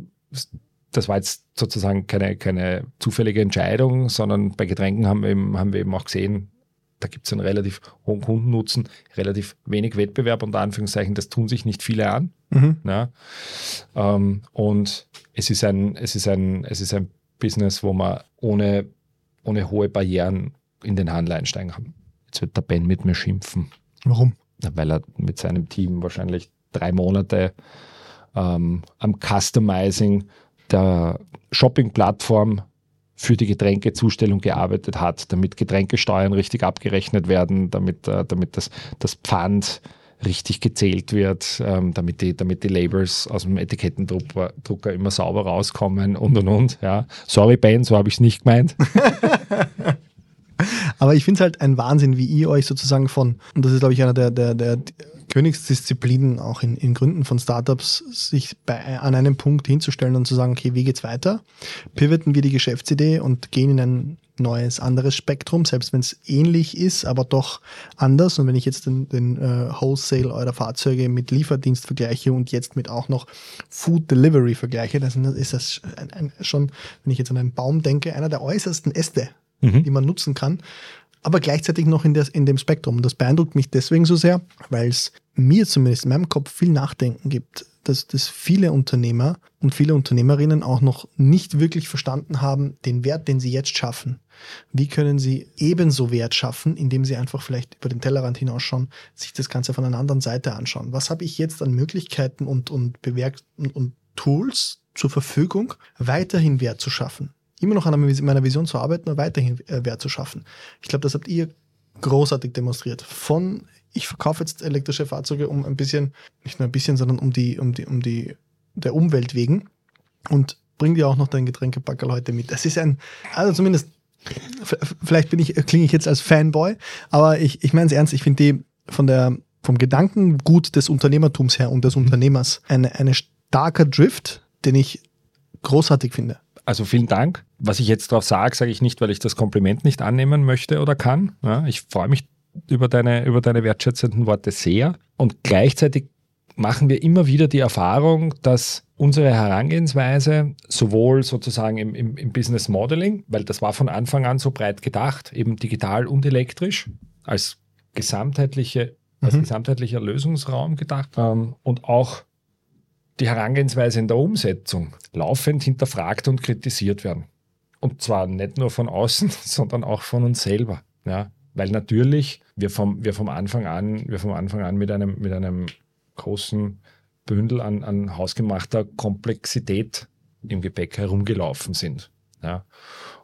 das war jetzt sozusagen keine, keine zufällige Entscheidung, sondern bei Getränken haben wir eben, haben wir eben auch gesehen, da gibt es einen relativ hohen Kundennutzen, relativ wenig Wettbewerb, unter Anführungszeichen, das tun sich nicht viele an. Mhm. Ja. Ähm, und es ist, ein, es, ist ein, es ist ein Business, wo man ohne, ohne hohe Barrieren in den Handel einsteigen kann. Jetzt wird der Ben mit mir schimpfen. Warum? Weil er mit seinem Team wahrscheinlich drei Monate ähm, am Customizing der Shopping-Plattform für die Getränkezustellung gearbeitet hat, damit Getränkesteuern richtig abgerechnet werden, damit, äh, damit das, das Pfand richtig gezählt wird, ähm, damit, die, damit die Labels aus dem Etikettendrucker Drucker immer sauber rauskommen und und und. Ja. Sorry, Ben, so habe ich es nicht gemeint. Aber ich finde es halt ein Wahnsinn, wie ihr euch sozusagen von, und das ist, glaube ich, einer der, der, der Königsdisziplinen auch in, in Gründen von Startups, sich bei, an einem Punkt hinzustellen und zu sagen, okay, wie geht's weiter? Pivoten wir die Geschäftsidee und gehen in ein neues, anderes Spektrum, selbst wenn es ähnlich ist, aber doch anders. Und wenn ich jetzt den, den äh, Wholesale eurer Fahrzeuge mit Lieferdienst vergleiche und jetzt mit auch noch Food Delivery vergleiche, dann ist das ein, ein, schon, wenn ich jetzt an einen Baum denke, einer der äußersten Äste, mhm. die man nutzen kann aber gleichzeitig noch in, der, in dem Spektrum. Und das beeindruckt mich deswegen so sehr, weil es mir zumindest in meinem Kopf viel Nachdenken gibt, dass, dass viele Unternehmer und viele Unternehmerinnen auch noch nicht wirklich verstanden haben, den Wert, den sie jetzt schaffen. Wie können sie ebenso Wert schaffen, indem sie einfach vielleicht über den Tellerrand hinausschauen, sich das Ganze von einer anderen Seite anschauen? Was habe ich jetzt an Möglichkeiten und, und Bewerk und, Tools zur Verfügung, weiterhin Wert zu schaffen? immer noch an meiner Vision zu arbeiten und weiterhin äh, Wert zu schaffen. Ich glaube, das habt ihr großartig demonstriert. Von ich verkaufe jetzt elektrische Fahrzeuge um ein bisschen, nicht nur ein bisschen, sondern um die, um die, um die, der Umwelt wegen und bring dir auch noch deinen Getränkepackerl heute mit. Das ist ein, also zumindest, vielleicht bin ich, klinge ich jetzt als Fanboy, aber ich, ich meine es ernst, ich finde die von der, vom Gedankengut des Unternehmertums her und des Unternehmers eine, eine starker Drift, den ich großartig finde also vielen Dank. Was ich jetzt darauf sage, sage ich nicht, weil ich das Kompliment nicht annehmen möchte oder kann. Ja, ich freue mich über deine, über deine wertschätzenden Worte sehr. Und gleichzeitig machen wir immer wieder die Erfahrung, dass unsere Herangehensweise sowohl sozusagen im, im, im Business Modeling, weil das war von Anfang an so breit gedacht, eben digital und elektrisch, als gesamtheitliche, als mhm. gesamtheitlicher Lösungsraum gedacht ähm, und auch die Herangehensweise in der Umsetzung laufend hinterfragt und kritisiert werden. Und zwar nicht nur von außen, sondern auch von uns selber. Ja? Weil natürlich wir vom, wir vom Anfang an, wir vom Anfang an mit einem, mit einem großen Bündel an, an hausgemachter Komplexität im Gepäck herumgelaufen sind. Ja?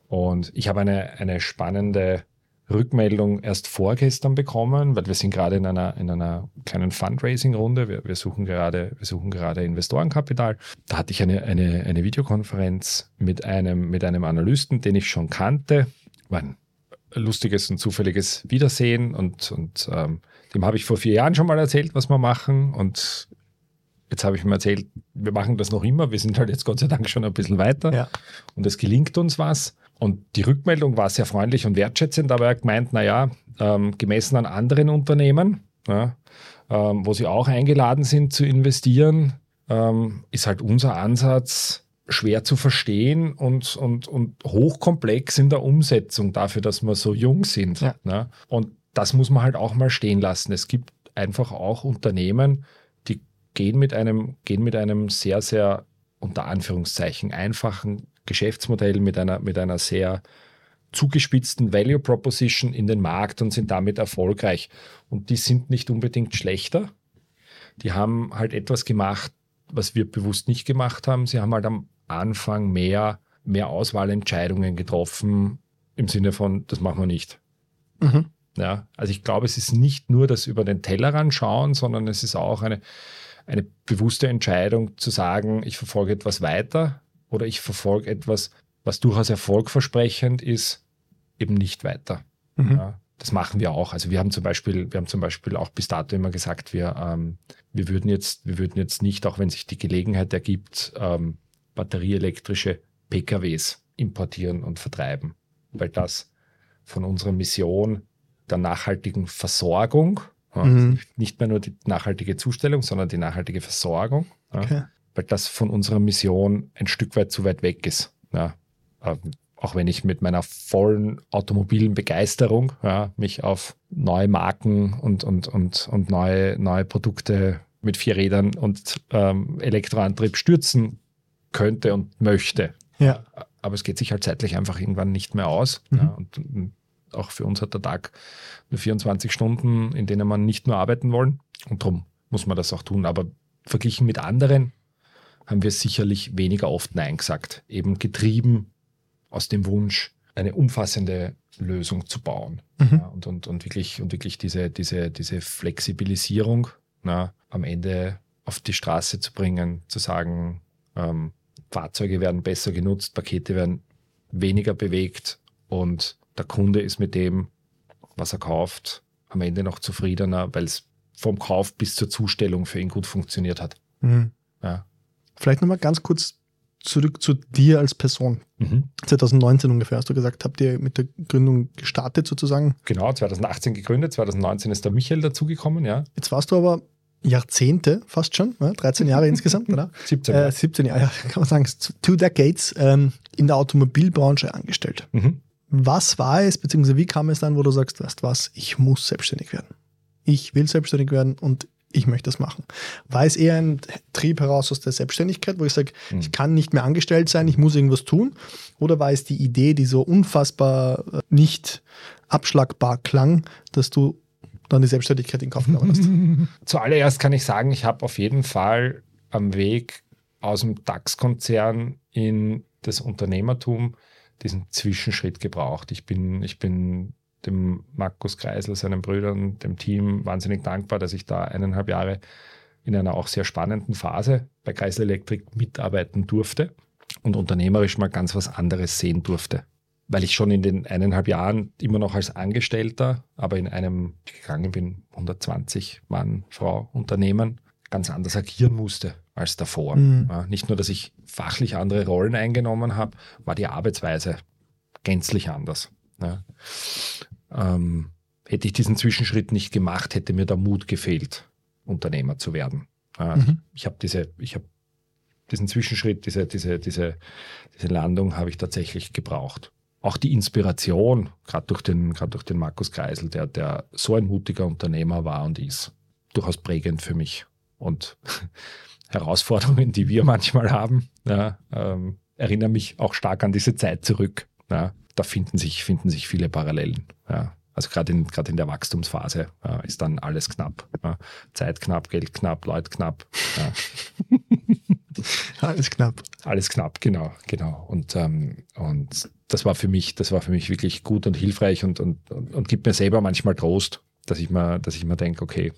Und ich habe eine, eine spannende Rückmeldung erst vorgestern bekommen, weil wir sind gerade in einer, in einer kleinen Fundraising-Runde. Wir, wir, suchen gerade, wir suchen gerade Investorenkapital. Da hatte ich eine, eine, eine Videokonferenz mit einem, mit einem Analysten, den ich schon kannte. War ein lustiges und zufälliges Wiedersehen und, und ähm, dem habe ich vor vier Jahren schon mal erzählt, was wir machen und Jetzt habe ich mir erzählt, wir machen das noch immer. Wir sind halt jetzt Gott sei Dank schon ein bisschen weiter. Ja. Und es gelingt uns was. Und die Rückmeldung war sehr freundlich und wertschätzend, aber er hat gemeint, naja, ähm, gemessen an anderen Unternehmen, ja, ähm, wo sie auch eingeladen sind zu investieren, ähm, ist halt unser Ansatz schwer zu verstehen und, und, und hochkomplex in der Umsetzung dafür, dass wir so jung sind. Ja. Ne? Und das muss man halt auch mal stehen lassen. Es gibt einfach auch Unternehmen, die gehen mit einem, gehen mit einem sehr, sehr unter Anführungszeichen einfachen Geschäftsmodell mit einer, mit einer sehr zugespitzten Value Proposition in den Markt und sind damit erfolgreich. Und die sind nicht unbedingt schlechter. Die haben halt etwas gemacht, was wir bewusst nicht gemacht haben. Sie haben halt am Anfang mehr, mehr Auswahlentscheidungen getroffen im Sinne von, das machen wir nicht. Mhm. Ja, also ich glaube, es ist nicht nur das über den Tellerrand schauen, sondern es ist auch eine, eine bewusste Entscheidung zu sagen, ich verfolge etwas weiter, oder ich verfolge etwas, was durchaus erfolgversprechend ist, eben nicht weiter. Mhm. Ja, das machen wir auch. Also wir haben zum Beispiel, wir haben zum Beispiel auch bis dato immer gesagt, wir, ähm, wir würden jetzt, wir würden jetzt nicht, auch wenn sich die Gelegenheit ergibt, ähm, batterieelektrische PKWs importieren und vertreiben, weil das von unserer Mission der nachhaltigen Versorgung, mhm. ja, nicht mehr nur die nachhaltige Zustellung, sondern die nachhaltige Versorgung, okay. weil das von unserer Mission ein Stück weit zu weit weg ist. Ja, ähm, auch wenn ich mit meiner vollen automobilen Begeisterung ja, mich auf neue Marken und, und, und, und neue, neue Produkte mit vier Rädern und ähm, Elektroantrieb stürzen könnte und möchte. Ja. Aber es geht sich halt zeitlich einfach irgendwann nicht mehr aus. Mhm. Ja, und, und, auch für uns hat der Tag nur 24 Stunden, in denen man nicht nur arbeiten wollen. Und darum muss man das auch tun. Aber verglichen mit anderen haben wir sicherlich weniger oft Nein gesagt. Eben getrieben aus dem Wunsch, eine umfassende Lösung zu bauen. Mhm. Ja, und, und, und wirklich, und wirklich diese, diese, diese Flexibilisierung na, am Ende auf die Straße zu bringen, zu sagen, ähm, Fahrzeuge werden besser genutzt, Pakete werden weniger bewegt und der Kunde ist mit dem, was er kauft, am Ende noch zufriedener, weil es vom Kauf bis zur Zustellung für ihn gut funktioniert hat. Mhm. Ja. Vielleicht nochmal ganz kurz zurück zu dir als Person. Mhm. 2019 ungefähr hast du gesagt, habt ihr mit der Gründung gestartet sozusagen? Genau, 2018 gegründet, 2019 ist der Michael dazugekommen, ja. Jetzt warst du aber Jahrzehnte, fast schon, ne? 13 Jahre insgesamt, oder? 17 Jahre. Äh, 17 Jahre, kann man sagen, two decades ähm, in der Automobilbranche angestellt. Mhm. Was war es, beziehungsweise wie kam es dann, wo du sagst, weißt was, ich muss selbstständig werden? Ich will selbstständig werden und ich möchte das machen. War es eher ein Trieb heraus aus der Selbstständigkeit, wo ich sage, mhm. ich kann nicht mehr angestellt sein, ich muss irgendwas tun? Oder war es die Idee, die so unfassbar äh, nicht abschlagbar klang, dass du dann die Selbstständigkeit in Kauf genommen hast? Zuallererst kann ich sagen, ich habe auf jeden Fall am Weg aus dem DAX-Konzern in das Unternehmertum diesen Zwischenschritt gebraucht. Ich bin, ich bin dem Markus Kreisel, seinen Brüdern, dem Team wahnsinnig dankbar, dass ich da eineinhalb Jahre in einer auch sehr spannenden Phase bei Kreisel Elektrik mitarbeiten durfte und unternehmerisch mal ganz was anderes sehen durfte. Weil ich schon in den eineinhalb Jahren immer noch als Angestellter, aber in einem, gegangen bin, 120 Mann, Frau Unternehmen, ganz anders agieren musste als davor. Mhm. Ja, nicht nur, dass ich fachlich andere Rollen eingenommen habe, war die Arbeitsweise gänzlich anders. Ja. Ähm, hätte ich diesen Zwischenschritt nicht gemacht, hätte mir der Mut gefehlt, Unternehmer zu werden. Ja, mhm. Ich habe diese, ich habe diesen Zwischenschritt, diese, diese, diese, diese Landung habe ich tatsächlich gebraucht. Auch die Inspiration, gerade durch den, durch den Markus Kreisel, der, der so ein mutiger Unternehmer war und ist, durchaus prägend für mich. Und Herausforderungen, die wir manchmal haben, ja, ähm, erinnern mich auch stark an diese Zeit zurück. Ja. Da finden sich, finden sich viele Parallelen. Ja. Also gerade in, gerade in der Wachstumsphase äh, ist dann alles knapp. Ja. Zeit knapp, Geld knapp, Leute knapp. Ja. alles knapp. Alles knapp, genau, genau. Und, ähm, und das war für mich, das war für mich wirklich gut und hilfreich und, und, und, und gibt mir selber manchmal Trost, dass ich mir, dass ich mir denke, okay,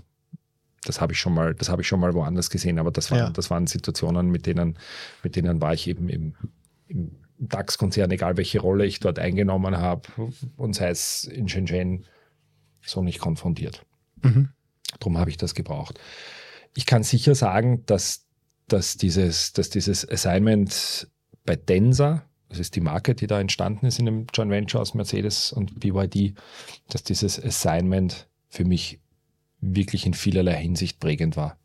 das habe ich schon mal, das habe ich schon mal woanders gesehen, aber das waren, ja. das waren Situationen, mit denen, mit denen war ich eben im, im DAX-Konzern, egal welche Rolle ich dort eingenommen habe, und sei es in Shenzhen, so nicht konfrontiert. Mhm. Darum habe ich das gebraucht. Ich kann sicher sagen, dass, dass, dieses, dass dieses Assignment bei Densa, das ist die Marke, die da entstanden ist in dem Joint Venture aus Mercedes und BYD, dass dieses Assignment für mich wirklich in vielerlei Hinsicht prägend war.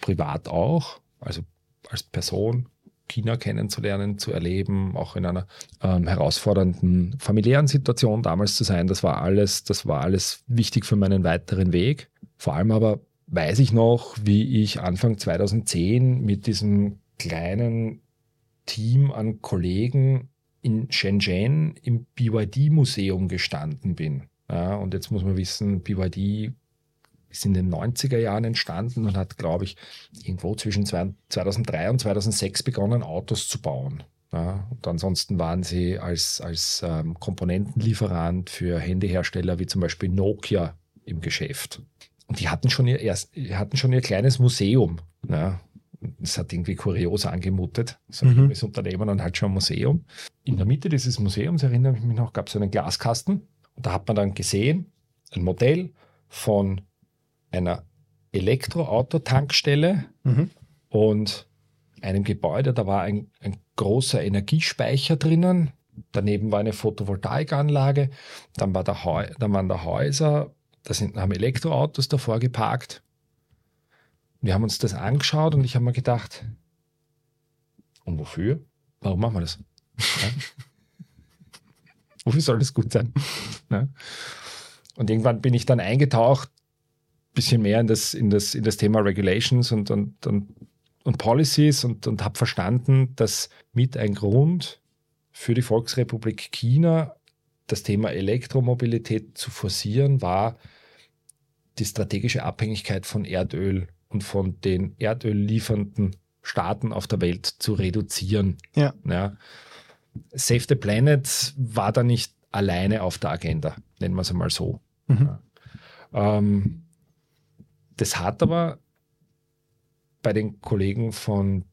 Privat auch, also als Person, China kennenzulernen, zu erleben, auch in einer ähm, herausfordernden familiären Situation damals zu sein. Das war alles, das war alles wichtig für meinen weiteren Weg. Vor allem aber weiß ich noch, wie ich Anfang 2010 mit diesem kleinen Team an Kollegen in Shenzhen im BYD-Museum gestanden bin. Ja, und jetzt muss man wissen, BYD ist in den 90er Jahren entstanden und hat, glaube ich, irgendwo zwischen 2003 und 2006 begonnen, Autos zu bauen. Ja, und ansonsten waren sie als, als ähm, Komponentenlieferant für Handyhersteller wie zum Beispiel Nokia im Geschäft. Und die hatten schon ihr, erst, hatten schon ihr kleines Museum. Ja. Das hat irgendwie kurios angemutet. So ein mhm. junges Unternehmen und halt schon ein Museum. In der Mitte dieses Museums, erinnere ich mich noch, gab es einen Glaskasten. Und da hat man dann gesehen, ein Modell von einer Elektroautotankstelle mhm. und einem Gebäude. Da war ein, ein großer Energiespeicher drinnen. Daneben war eine Photovoltaikanlage. Dann, war der Heu, dann waren da Häuser. Da sind, haben Elektroautos davor geparkt. Wir haben uns das angeschaut und ich habe mir gedacht, und wofür? Warum machen wir das? Ja? wofür soll das gut sein? Ja? Und irgendwann bin ich dann eingetaucht bisschen mehr in das, in das, in das Thema Regulations und, und, und, und Policies und, und habe verstanden, dass mit ein Grund für die Volksrepublik China das Thema Elektromobilität zu forcieren war, die strategische Abhängigkeit von Erdöl und von den Erdöl liefernden Staaten auf der Welt zu reduzieren. Ja. ja. Save the Planet war da nicht alleine auf der Agenda, nennen wir es einmal so. Mhm. Ja. Ähm, das hat aber bei den Kollegen von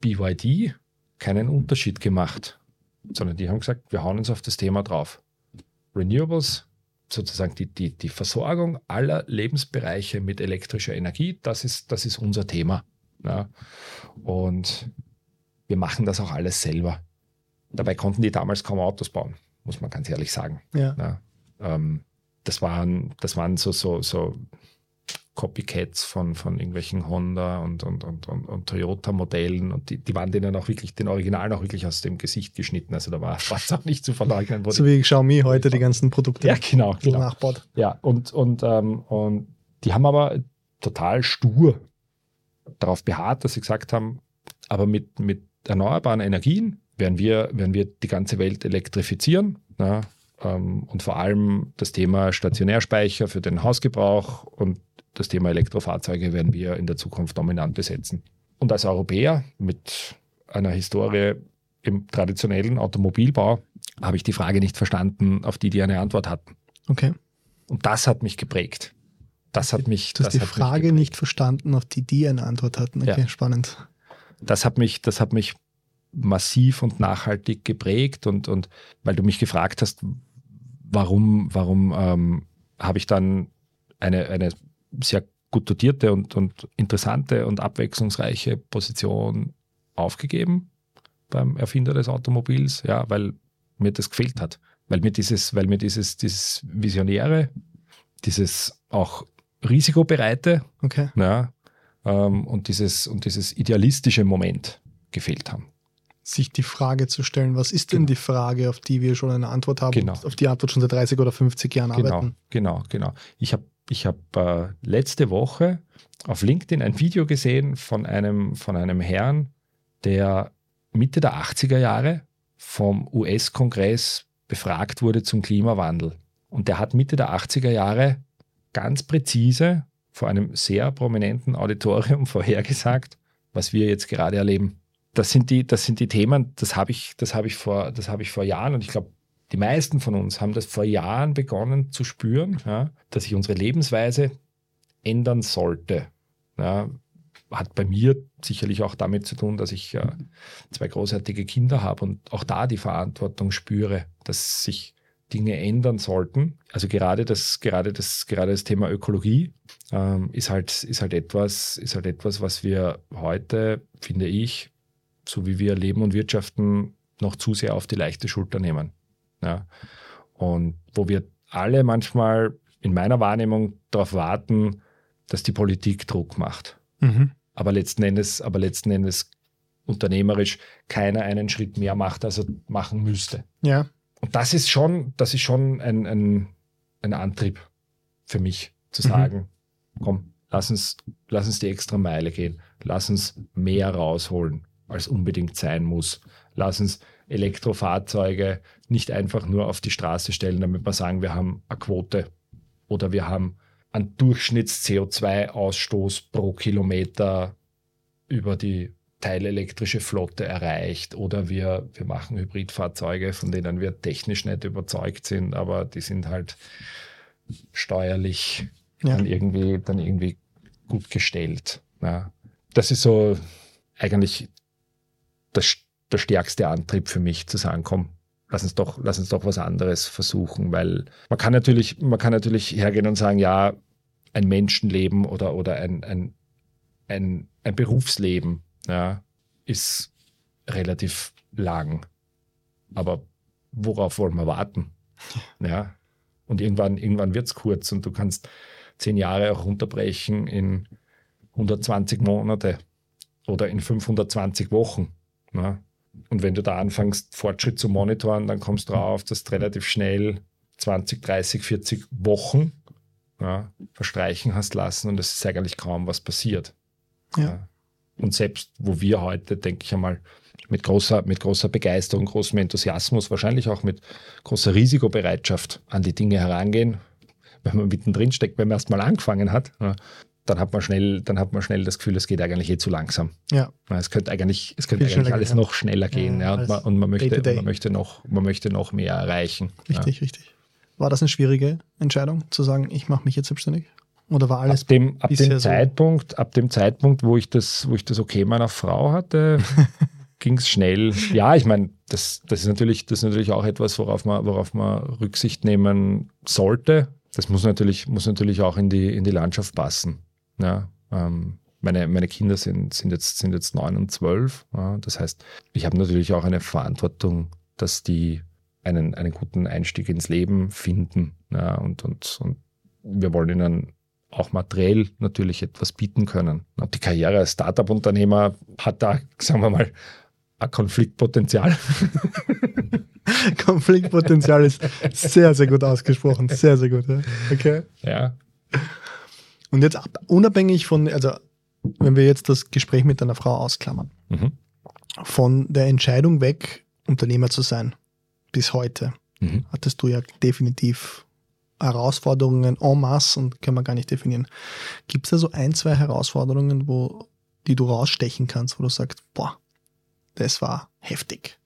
BYD keinen Unterschied gemacht, sondern die haben gesagt, wir hauen uns auf das Thema drauf. Renewables, sozusagen die, die, die Versorgung aller Lebensbereiche mit elektrischer Energie, das ist, das ist unser Thema. Ja. Und wir machen das auch alles selber. Dabei konnten die damals kaum Autos bauen, muss man ganz ehrlich sagen. Ja. Ja, ähm, das waren, das waren so, so, so Copycats von, von irgendwelchen Honda und, und, und, und, und Toyota-Modellen und die, die waren denen auch wirklich, den Originalen auch wirklich aus dem Gesicht geschnitten. Also da war es auch nicht zu verleugnen. So wie Xiaomi heute die ganzen Produkte ja, genau, genau. nachbaut. Ja, und, und, ähm, und die haben aber total stur darauf beharrt, dass sie gesagt haben, aber mit, mit erneuerbaren Energien werden wir, werden wir die ganze Welt elektrifizieren. Ja, ähm, und vor allem das Thema Stationärspeicher für den Hausgebrauch und das Thema Elektrofahrzeuge werden wir in der Zukunft dominant besetzen. Und als Europäer mit einer Historie im traditionellen Automobilbau habe ich die Frage nicht verstanden, auf die die eine Antwort hatten. Okay. Und das hat mich geprägt. Das hat mich. Du hast das die Frage nicht verstanden, auf die die eine Antwort hatten. Okay, Ja. spannend. Das hat mich, das hat mich massiv und nachhaltig geprägt und, und weil du mich gefragt hast, warum, warum ähm, habe ich dann eine, eine sehr gut dotierte und, und interessante und abwechslungsreiche Position aufgegeben beim Erfinder des Automobils, ja, weil mir das gefehlt hat. Weil mir dieses, weil mir dieses, dieses Visionäre, dieses auch Risikobereite, Okay. ja, ähm, und, dieses, und dieses idealistische Moment gefehlt haben. Sich die Frage zu stellen, was ist denn Genau. die Frage, auf die wir schon eine Antwort haben, Genau. auf die Antwort schon seit 30 oder 50 Jahren Genau, arbeiten? genau, genau. Ich habe ich hab, äh, letzte Woche auf LinkedIn ein Video gesehen von einem, von einem Herrn, der Mitte der 80er Jahre vom US-Kongress befragt wurde zum Klimawandel. Und der hat Mitte der 80er Jahre ganz präzise vor einem sehr prominenten Auditorium vorhergesagt, was wir jetzt gerade erleben. Das sind die, das sind die Themen, das habe ich, habe ich habe ich vor Jahren und ich glaube, die meisten von uns haben das vor Jahren begonnen zu spüren, ja, dass sich unsere Lebensweise ändern sollte. Ja, hat bei mir sicherlich auch damit zu tun, dass ich äh, zwei großartige Kinder habe und auch da die Verantwortung spüre, dass sich Dinge ändern sollten. Also gerade das, gerade das, gerade das Thema Ökologie ähm, ist halt, ist halt etwas, ist halt etwas, was wir heute, finde ich, so wie wir leben und wirtschaften, noch zu sehr auf die leichte Schulter nehmen. Ja. Und wo wir alle manchmal in meiner Wahrnehmung darauf warten, dass die Politik Druck macht. Mhm. Aber letzten Endes, aber letzten Endes unternehmerisch keiner einen Schritt mehr macht, als er machen müsste. Ja, Und das ist schon, das ist schon ein, ein, ein Antrieb für mich, zu Mhm. sagen, komm, lass uns, lass uns die extra Meile gehen, lass uns mehr rausholen, als unbedingt sein muss. Lass uns Elektrofahrzeuge nicht einfach nur auf die Straße stellen, damit wir sagen, wir haben eine Quote oder wir haben einen Durchschnitts-CO2-Ausstoß pro Kilometer über die teilelektrische Flotte erreicht oder wir, wir machen Hybridfahrzeuge, von denen wir technisch nicht überzeugt sind, aber die sind halt steuerlich Ja. dann, irgendwie, dann irgendwie gut gestellt. Ja. Das ist so eigentlich das, der stärkste Antrieb für mich zu sagen, komm, lass uns doch, lass uns doch was anderes versuchen, weil man kann natürlich, man kann natürlich hergehen und sagen, ja, ein Menschenleben oder, oder ein, ein, ein, ein Berufsleben ja, ist relativ lang. Aber worauf wollen wir warten? Ja. Und irgendwann, irgendwann wird es kurz und du kannst zehn Jahre auch runterbrechen in 120 Monate oder in 520 Wochen. Ja. Und wenn du da anfängst, Fortschritt zu monitoren, dann kommst du drauf, dass du relativ schnell 20, 30, 40 Wochen ja, verstreichen hast lassen und es ist eigentlich kaum was passiert. Ja. Und selbst wo wir heute, denke ich einmal, mit großer, mit großer Begeisterung, großem Enthusiasmus, wahrscheinlich auch mit großer Risikobereitschaft an die Dinge herangehen, wenn man mittendrin steckt, wenn man erst mal angefangen hat, ja, dann hat man schnell, dann hat man schnell das Gefühl, es geht eigentlich eh zu langsam. ja. Ja, Es könnte eigentlich, es könnte Viel eigentlich alles gehen, ja. noch schneller gehen. Ja, Ja, und, man, und man, möchte, day-to-day. man, möchte noch, man möchte noch mehr erreichen. Richtig, richtig. War das eine schwierige Entscheidung, zu sagen, ich mache mich jetzt selbstständig? Oder war Ja. alles Ab dem, ab dem so? Zeitpunkt, ab dem Zeitpunkt, wo ich das, wo ich das Okay meiner Frau hatte, ging es schnell. Ja, ich meine, das, das, ist natürlich, das ist natürlich auch etwas, worauf man, worauf man Rücksicht nehmen sollte. Das muss natürlich, muss natürlich auch in die, in die Landschaft passen. Ja, ähm, meine, meine Kinder sind, sind, jetzt, sind jetzt neun und zwölf. Ja, das heißt, ich habe natürlich auch eine Verantwortung, dass die einen, einen guten Einstieg ins Leben finden. Ja, und, und, und wir wollen ihnen auch materiell natürlich etwas bieten können. Und die Karriere als Startup-Unternehmer hat da, sagen wir mal, ein Konfliktpotenzial. Konfliktpotenzial ist sehr, sehr gut ausgesprochen. Sehr, sehr gut. Ja. Okay. Ja. Und jetzt unabhängig von, also wenn wir jetzt das Gespräch mit deiner Frau ausklammern, Mhm. von der Entscheidung weg, Unternehmer zu sein, bis heute, Mhm. hattest du ja definitiv Herausforderungen en masse und können wir gar nicht definieren. Gibt es da so ein, zwei Herausforderungen, wo, die du rausstechen kannst, wo du sagst, boah, das war heftig,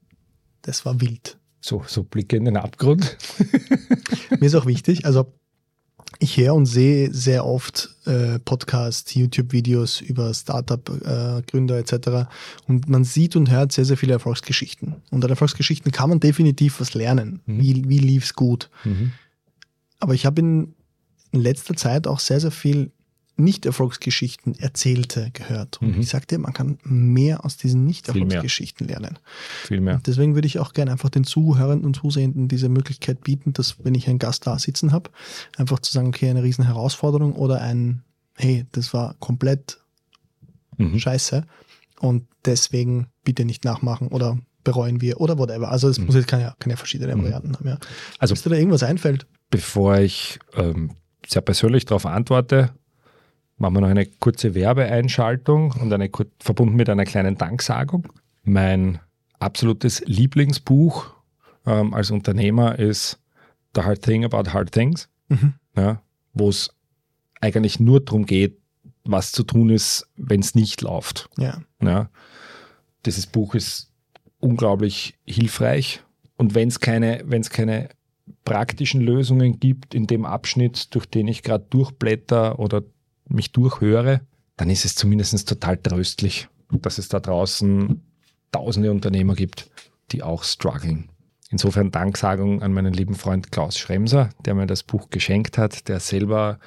das war wild. So, so Blicke in den Abgrund. Mir ist auch wichtig, also ich höre und sehe sehr oft äh, Podcasts, YouTube-Videos über Startup-Gründer etc. Und man sieht und hört sehr, sehr viele Erfolgsgeschichten. Und an Erfolgsgeschichten kann man definitiv was lernen. Mhm. Wie, wie lief es gut? Mhm. Aber ich habe in letzter Zeit auch sehr, sehr viel Nicht-Erfolgsgeschichten erzählte gehört. Und Mhm. ich sagte, man kann mehr aus diesen. Nicht-Erfolgsgeschichten lernen. Viel mehr. Und deswegen würde ich auch gerne einfach den Zuhörern und Zusehenden diese Möglichkeit bieten, dass wenn ich einen Gast da sitzen habe, einfach zu sagen, okay, eine riesen Herausforderung oder ein, hey, das war komplett Mhm. scheiße und deswegen bitte nicht nachmachen oder bereuen wir oder whatever. Also es Mhm. muss jetzt kann ja, kann ja verschiedene Mhm. Varianten haben. Ja. Also Falls dir da irgendwas einfällt, bevor ich ähm, sehr persönlich darauf antworte, machen wir noch eine kurze Werbeeinschaltung und eine verbunden mit einer kleinen Danksagung. Mein absolutes Lieblingsbuch ähm, als Unternehmer ist The Hard Thing About Hard Things, Mhm. ja, wo es eigentlich nur darum geht, was zu tun ist, wenn es nicht läuft. ja, Ja. Dieses Buch ist unglaublich hilfreich. Und wenn es keine, wenn es keine praktischen Lösungen gibt in dem Abschnitt, durch den ich gerade durchblätter oder mich durchhöre, dann ist es zumindest total tröstlich, dass es da draußen tausende Unternehmer gibt, die auch strugglen. Insofern Danksagung an meinen lieben Freund Klaus Schremser, der mir das Buch geschenkt hat, der selber,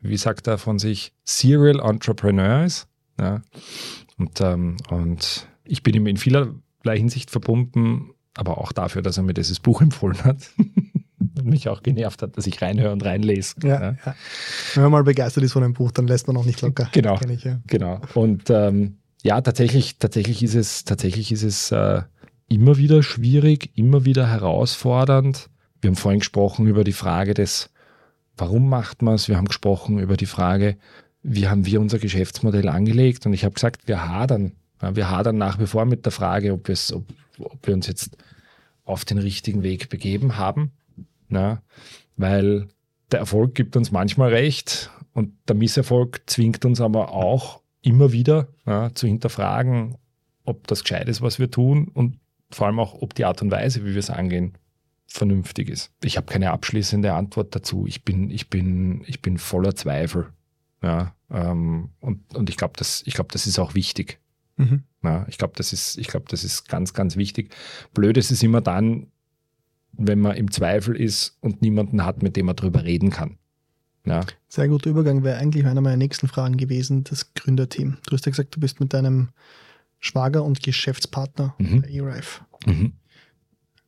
wie sagt er von sich, Serial Entrepreneur ist. Ja. Und, ähm, und ich bin ihm in vielerlei Hinsicht verbunden, aber auch dafür, dass er mir dieses Buch empfohlen hat. Mich auch genervt hat, dass ich reinhöre und reinlese. ja, ja. Wenn man mal begeistert ist von einem Buch, dann lässt man auch nicht locker. Genau. Ich, ja. Genau. Und ähm, ja, tatsächlich, tatsächlich ist es, tatsächlich ist es äh, immer wieder schwierig, immer wieder herausfordernd. Wir haben vorhin gesprochen über die Frage des, warum macht man es? Wir haben gesprochen über die Frage, wie haben wir unser Geschäftsmodell angelegt? Und ich habe gesagt, wir hadern. Ja, wir hadern nach wie vor mit der Frage, ob, ob, ob wir uns jetzt auf den richtigen Weg begeben haben. Ja, weil der Erfolg gibt uns manchmal recht und der Misserfolg zwingt uns aber auch immer wieder ja, zu hinterfragen, ob das gescheit ist, was wir tun und vor allem auch, ob die Art und Weise, wie wir es angehen, vernünftig ist. Ich habe keine abschließende Antwort dazu. Ich bin, ich bin, ich bin voller Zweifel. Ja, ähm, und, und ich glaube, das, ich glaube, das ist auch wichtig. Mhm. Ja, ich glaube, das ist, ich glaube, das ist ganz, ganz wichtig. Blöd ist es immer dann, wenn man im Zweifel ist und niemanden hat, mit dem man drüber reden kann. Ja, Sehr guter Übergang wäre eigentlich einer meiner nächsten Fragen gewesen, das Gründerteam. Du hast ja gesagt, du bist mit deinem Schwager und Geschäftspartner Mhm. bei eRife. mhm.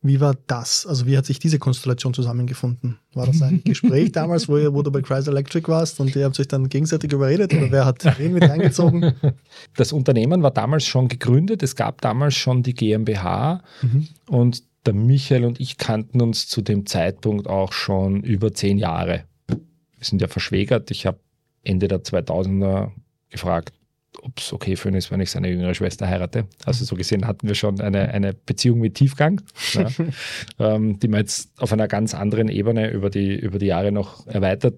Wie war das? Also wie hat sich diese Konstellation zusammengefunden? War das ein Gespräch damals, wo, ihr, wo du bei Chrysler Electric warst und ihr habt euch dann gegenseitig überredet oder wer hat wen mit reingezogen? Das Unternehmen war damals schon gegründet. Es gab damals schon die GmbH Mhm. und der Michael und ich kannten uns zu dem Zeitpunkt auch schon über zehn Jahre. Wir sind ja verschwägert. Ich habe Ende der 2000er gefragt, ob es okay für ihn ist, wenn ich seine jüngere Schwester heirate. Also so gesehen hatten wir schon eine, eine Beziehung mit Tiefgang, ja, ähm, die wir jetzt auf einer ganz anderen Ebene über die, über die Jahre noch erweitert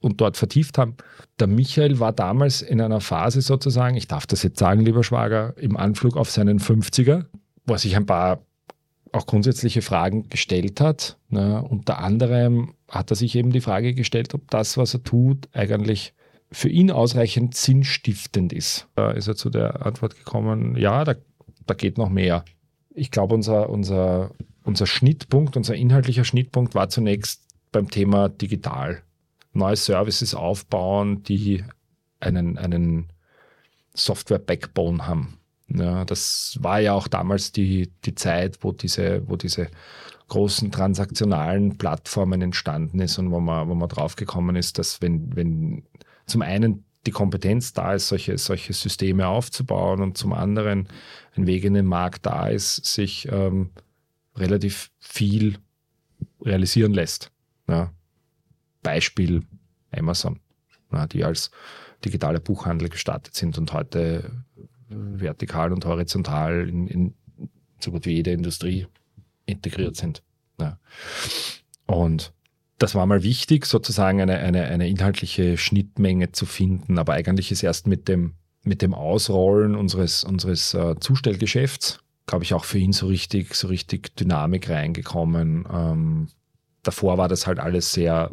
und dort vertieft haben. Der Michael war damals in einer Phase sozusagen, ich darf das jetzt sagen, lieber Schwager, im Anflug auf seinen 50er, wo er sich ein paar auch grundsätzliche Fragen gestellt hat. Ne? Unter anderem hat er sich eben die Frage gestellt, ob das, was er tut, eigentlich für ihn ausreichend sinnstiftend ist. Da ist er zu der Antwort gekommen, ja, da, da geht noch mehr. Ich glaube, unser, unser, unser Schnittpunkt, unser inhaltlicher Schnittpunkt war zunächst beim Thema digital. Neue Services aufbauen, die einen, einen Software-Backbone haben. Ja, das war ja auch damals die, die Zeit, wo diese, wo diese großen transaktionalen Plattformen entstanden ist und wo man, wo man draufgekommen ist, dass wenn, wenn zum einen die Kompetenz da ist, solche, solche Systeme aufzubauen und zum anderen ein Weg in den Markt da ist, sich ähm, relativ viel realisieren lässt. Ja. Beispiel Amazon, ja, die als digitaler Buchhandel gestartet sind und heute vertikal und horizontal in, in so gut wie jede Industrie integriert sind. Ja. Und das war mal wichtig, sozusagen eine, eine, eine inhaltliche Schnittmenge zu finden, aber eigentlich ist erst mit dem, mit dem Ausrollen unseres, unseres äh, Zustellgeschäfts, glaube ich, auch für ihn so richtig, so richtig Dynamik reingekommen. Ähm, davor war das halt alles sehr,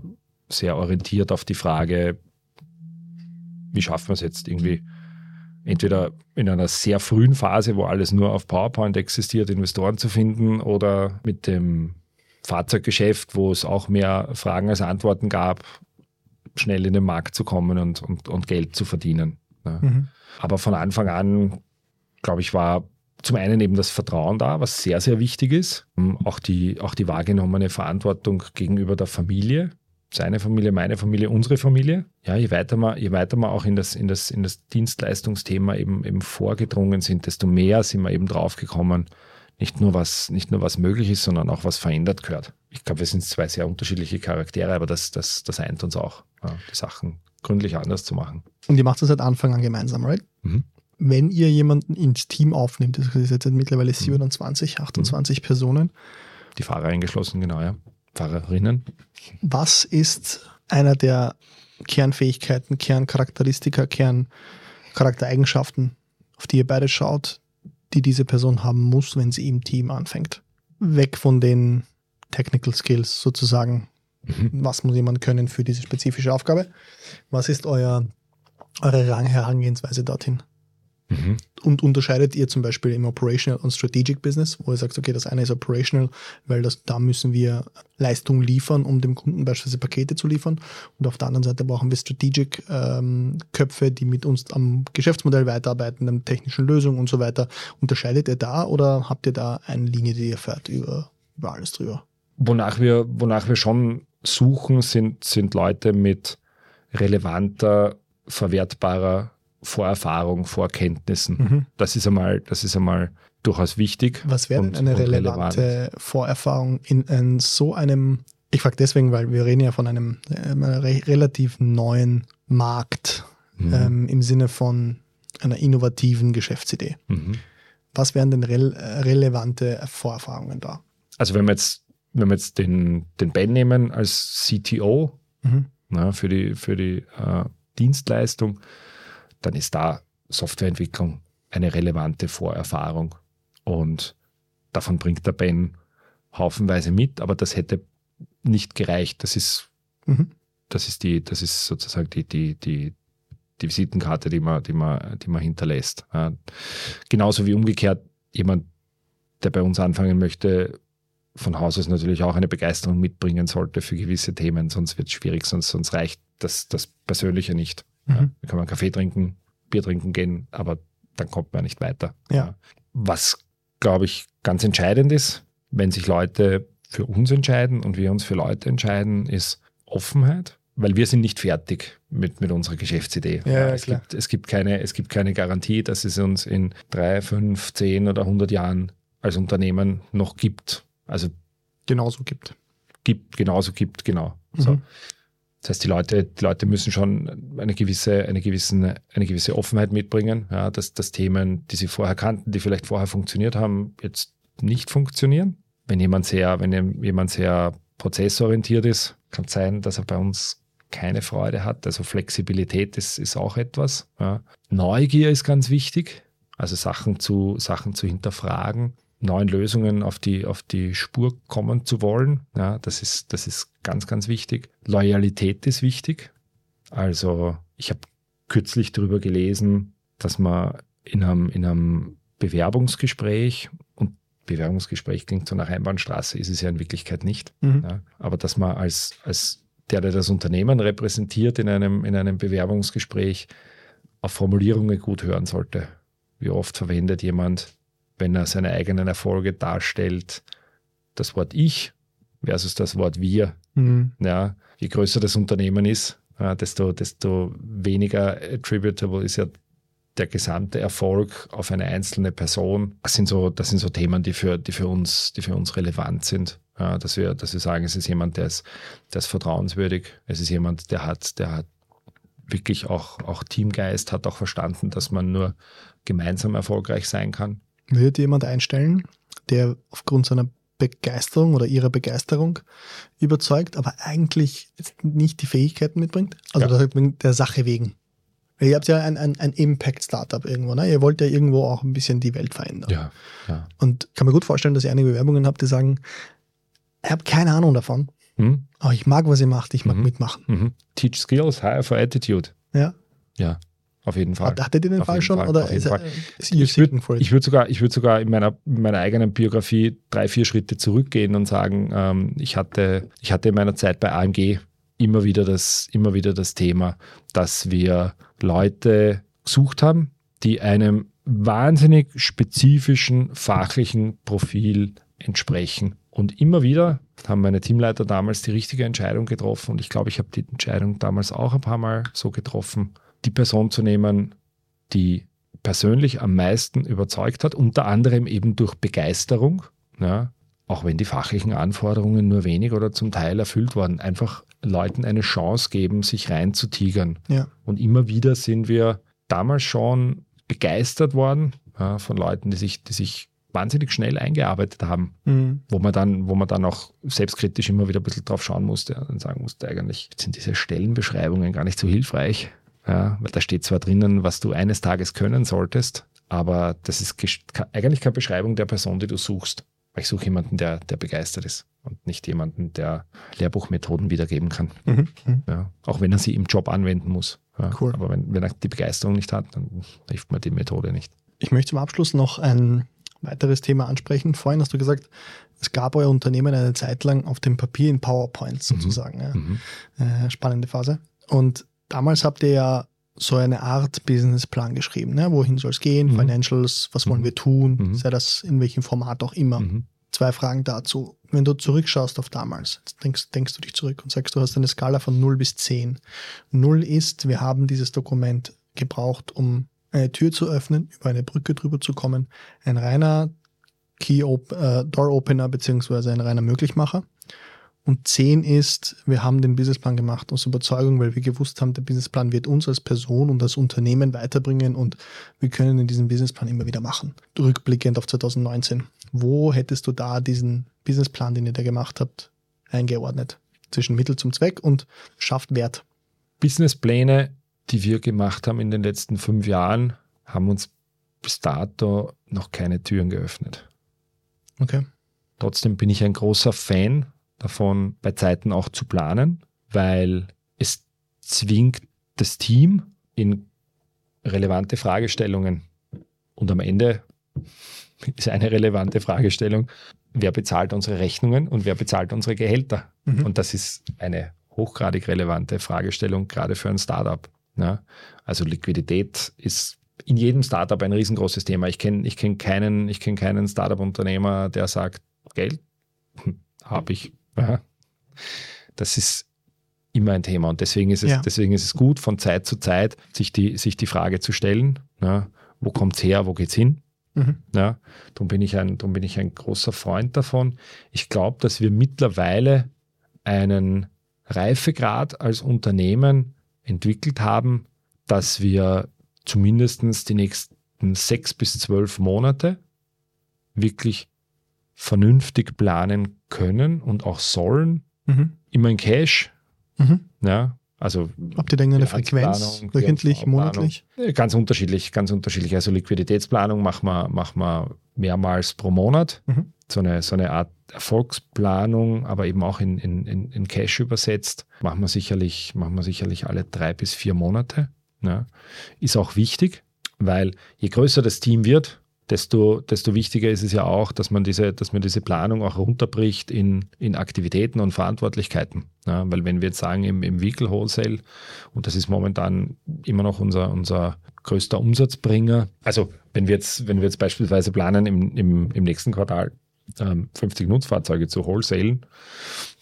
sehr orientiert auf die Frage, wie schaffen wir es jetzt irgendwie entweder in einer sehr frühen Phase, wo alles nur auf PowerPoint existiert, Investoren zu finden oder mit dem Fahrzeuggeschäft, wo es auch mehr Fragen als Antworten gab, schnell in den Markt zu kommen und, und, und Geld zu verdienen. Ja. Mhm. Aber von Anfang an, glaube ich, war zum einen eben das Vertrauen da, was sehr, sehr wichtig ist. Auch die, auch die wahrgenommene Verantwortung gegenüber der Familie seine Familie, meine Familie, unsere Familie. Ja, je weiter wir, je weiter wir auch in das, in das, in das Dienstleistungsthema eben, eben vorgedrungen sind, desto mehr sind wir eben draufgekommen, nicht nur was, nicht nur was möglich ist, sondern auch was verändert gehört. Ich glaube, wir sind zwei sehr unterschiedliche Charaktere, aber das, das, das eint uns auch, ja, die Sachen gründlich anders zu machen. Und ihr macht das seit Anfang an gemeinsam, right? Mhm. Wenn ihr jemanden ins Team aufnimmt, das ist jetzt mittlerweile 27, 28 mhm. Personen. Die Fahrer eingeschlossen, genau, ja. Fahrerinnen. Was ist einer der Kernfähigkeiten, Kerncharakteristika, Kerncharaktereigenschaften, auf die ihr beide schaut, die diese Person haben muss, wenn sie im Team anfängt? Weg von den Technical Skills sozusagen. Mhm. Was muss jemand können für diese spezifische Aufgabe? Was ist euer, eure Herangehensweise dorthin? Mhm. Und unterscheidet ihr zum Beispiel im Operational und Strategic Business, wo ihr sagt, okay, das eine ist Operational, weil das, da müssen wir Leistung liefern, um dem Kunden beispielsweise Pakete zu liefern. Und auf der anderen Seite brauchen wir Strategic ähm, Köpfe, die mit uns am Geschäftsmodell weiterarbeiten, an technischen Lösungen und so weiter. Unterscheidet ihr da oder habt ihr da eine Linie, die ihr fährt über, über alles drüber? Wonach wir, wonach wir schon suchen, sind, sind Leute mit relevanter, verwertbarer Vorerfahrung, Vorkenntnissen. Mhm. Das ist einmal, das ist einmal durchaus wichtig. Was wäre denn eine relevante relevant. Vorerfahrung in, in, so einem, ich frage deswegen, weil wir reden ja von einem äh, re relativ neuen Markt mhm. ähm, im Sinne von einer innovativen Geschäftsidee. Mhm. Was wären denn re relevante Vorerfahrungen da? Also wenn wir jetzt, wenn wir jetzt den, den Ben nehmen als CTO mhm. na, für die, für die äh, Dienstleistung, dann ist da Softwareentwicklung eine relevante Vorerfahrung. Und davon bringt der Ben haufenweise mit, aber das hätte nicht gereicht. Das ist, mhm. das ist die, das ist sozusagen die, die, die, die Visitenkarte, die man, die man, die man hinterlässt. Ja. Genauso wie umgekehrt jemand, der bei uns anfangen möchte, von Haus aus natürlich auch eine Begeisterung mitbringen sollte für gewisse Themen, sonst wird es schwierig, sonst, sonst reicht das, das Persönliche nicht. Mhm. Ja, da kann man Kaffee trinken, Bier trinken gehen, aber dann kommt man nicht weiter. Ja. Was, glaube ich, ganz entscheidend ist, wenn sich Leute für uns entscheiden und wir uns für Leute entscheiden, ist Offenheit, weil wir sind nicht fertig mit, mit unserer Geschäftsidee. Ja, es, Gibt, es, gibt keine, es gibt keine Garantie, dass es uns in drei, fünf, zehn oder hundert Jahren als Unternehmen noch gibt. Also genauso gibt. Gibt, genauso gibt, genau. Mhm. So. Das heißt, die Leute, die Leute müssen schon eine gewisse, eine gewissen, eine gewisse Offenheit mitbringen, ja, dass, dass Themen, die sie vorher kannten, die vielleicht vorher funktioniert haben, jetzt nicht funktionieren. Wenn jemand sehr, wenn jemand sehr prozessorientiert ist, kann es sein, dass er bei uns keine Freude hat. Also Flexibilität ist, ist auch etwas. Ja. Neugier ist ganz wichtig, also Sachen zu, Sachen zu hinterfragen neuen Lösungen auf die, auf die Spur kommen zu wollen. Ja, das, ist, das ist ganz, ganz wichtig. Loyalität ist wichtig. Also ich habe kürzlich darüber gelesen, dass man in einem, in einem Bewerbungsgespräch, und Bewerbungsgespräch klingt so nach Einbahnstraße, ist es ja in Wirklichkeit nicht, mhm. ja, aber dass man als, als der, der das Unternehmen repräsentiert in einem, in einem Bewerbungsgespräch, auf Formulierungen gut hören sollte. Wie oft verwendet jemand, wenn er seine eigenen Erfolge darstellt, das Wort ich versus das Wort wir. Mhm. Ja, je größer das Unternehmen ist, äh, desto, desto weniger attributable ist ja der gesamte Erfolg auf eine einzelne Person. Das sind so, das sind so Themen, die für, die für, uns, die für uns relevant sind. Ja, dass, wir, dass wir sagen, es ist jemand, der ist, der ist vertrauenswürdig. Es ist jemand, der hat, der hat wirklich auch, auch Teamgeist, hat auch verstanden, dass man nur gemeinsam erfolgreich sein kann. Wird jemand einstellen, der aufgrund seiner Begeisterung oder ihrer Begeisterung überzeugt, aber eigentlich nicht die Fähigkeiten mitbringt? Also ja. der Sache wegen. Ihr habt ja ein, ein, ein Impact-Startup irgendwo, ne? Ihr wollt ja irgendwo auch ein bisschen die Welt verändern. Ja, ja. Und kann mir gut vorstellen, dass ihr einige Bewerbungen habt, die sagen, ich habe keine Ahnung davon, hm? aber ich mag, was ihr macht, ich mag mhm. mitmachen. Mhm. Teach Skills, hire for Attitude. Ja. Ja, auf jeden Fall. Hattet ihr den Fall schon? Fall. Oder ist, er, ist ich würde würd sogar, ich würd sogar in meiner, in meiner eigenen Biografie drei, vier Schritte zurückgehen und sagen, ähm, ich, hatte, ich hatte in meiner Zeit bei AMG immer wieder das, immer wieder das Thema, dass wir Leute gesucht haben, die einem wahnsinnig spezifischen fachlichen Profil entsprechen. Und immer wieder haben meine Teamleiter damals die richtige Entscheidung getroffen. Und ich glaube, ich habe die Entscheidung damals auch ein paar Mal so getroffen, die Person zu nehmen, die persönlich am meisten überzeugt hat, unter anderem eben durch Begeisterung, ja, auch wenn die fachlichen Anforderungen nur wenig oder zum Teil erfüllt wurden, einfach Leuten eine Chance geben, sich reinzutigern. Ja. Und immer wieder sind wir damals schon begeistert worden ja, von Leuten, die sich, die sich wahnsinnig schnell eingearbeitet haben, mhm. wo man dann, wo man dann auch selbstkritisch immer wieder ein bisschen drauf schauen musste und sagen musste, eigentlich sind diese Stellenbeschreibungen gar nicht so hilfreich. Ja, weil da steht zwar drinnen, was du eines Tages können solltest, aber das ist eigentlich keine Beschreibung der Person, die du suchst. Weil ich suche jemanden, der, der begeistert ist und nicht jemanden, der Lehrbuchmethoden wiedergeben kann. Mhm. mhm. Ja, auch wenn er sie im Job anwenden muss. Ja, cool. Aber wenn, wenn er die Begeisterung nicht hat, dann hilft mir die Methode nicht. Ich möchte zum Abschluss noch ein weiteres Thema ansprechen. Vorhin hast du gesagt, es gab euer Unternehmen eine Zeit lang auf dem Papier in PowerPoint mhm. sozusagen. Mhm. Ja. Mhm. Äh, spannende Phase. Und damals habt ihr ja so eine Art Businessplan geschrieben. Ne? Wohin soll es gehen? Mhm. Financials, was wollen wir tun? Mhm. Sei das in welchem Format auch immer. Mhm. Zwei Fragen dazu. Wenn du zurückschaust auf damals, denkst, denkst du dich zurück und sagst, du hast eine Skala von 0 bis 10. 0 ist, wir haben dieses Dokument gebraucht, um eine Tür zu öffnen, über eine Brücke drüber zu kommen. Ein reiner Key äh, Door Opener beziehungsweise ein reiner Möglichmacher. Und 10 ist, wir haben den Businessplan gemacht aus Überzeugung, weil wir gewusst haben, der Businessplan wird uns als Person und als Unternehmen weiterbringen und wir können in diesem Businessplan immer wieder machen. Rückblickend auf 2019. Wo hättest du da diesen Businessplan, den ihr da gemacht habt, eingeordnet? Zwischen Mittel zum Zweck und schafft Wert. Businesspläne, die wir gemacht haben in den letzten fünf Jahren, haben uns bis dato noch keine Türen geöffnet. Okay. Trotzdem bin ich ein großer Fan davon, bei Zeiten auch zu planen, weil es zwingt das Team in relevante Fragestellungen. Und am Ende ist eine relevante Fragestellung, wer bezahlt unsere Rechnungen und wer bezahlt unsere Gehälter? Mhm. Und das ist eine hochgradig relevante Fragestellung, gerade für ein Startup. Ja? Also Liquidität ist in jedem Startup ein riesengroßes Thema. Ich kenne ich kenn keinen, kenn keinen Startup-Unternehmer, der sagt, Geld hm, habe ich, ja. Das ist immer ein Thema und deswegen ist es, ja. deswegen ist es gut, von Zeit zu Zeit sich die, sich die Frage zu stellen, ja, wo kommt es her, wo geht es hin? Mhm. Ja, darum, bin ich ein, darum bin ich ein großer Freund davon. Ich glaube, dass wir mittlerweile einen Reifegrad als Unternehmen entwickelt haben, dass wir zumindest die nächsten sechs bis zwölf Monate wirklich vernünftig planen können und auch sollen. Mhm. Immer in Cash. Mhm. Ja, also Habt ihr denn eine Frequenz? Wöchentlich, monatlich? Ganz unterschiedlich, ganz unterschiedlich. Also Liquiditätsplanung machen wir, machen wir mehrmals pro Monat. Mhm. So, eine, so eine Art Erfolgsplanung, aber eben auch in, in, in Cash übersetzt. Machen wir sicherlich, machen wir sicherlich alle drei bis vier Monate. Ja. Ist auch wichtig, weil je größer das Team wird, desto, desto wichtiger ist es ja auch, dass man diese, dass man diese Planung auch runterbricht in, in Aktivitäten und Verantwortlichkeiten. Ja, weil wenn wir jetzt sagen, im, im Vehicle Wholesale, und das ist momentan immer noch unser, unser größter Umsatzbringer, also wenn wir jetzt, wenn wir jetzt beispielsweise planen, im, im, im nächsten Quartal 50 ähm, Nutzfahrzeuge zu wholesalen,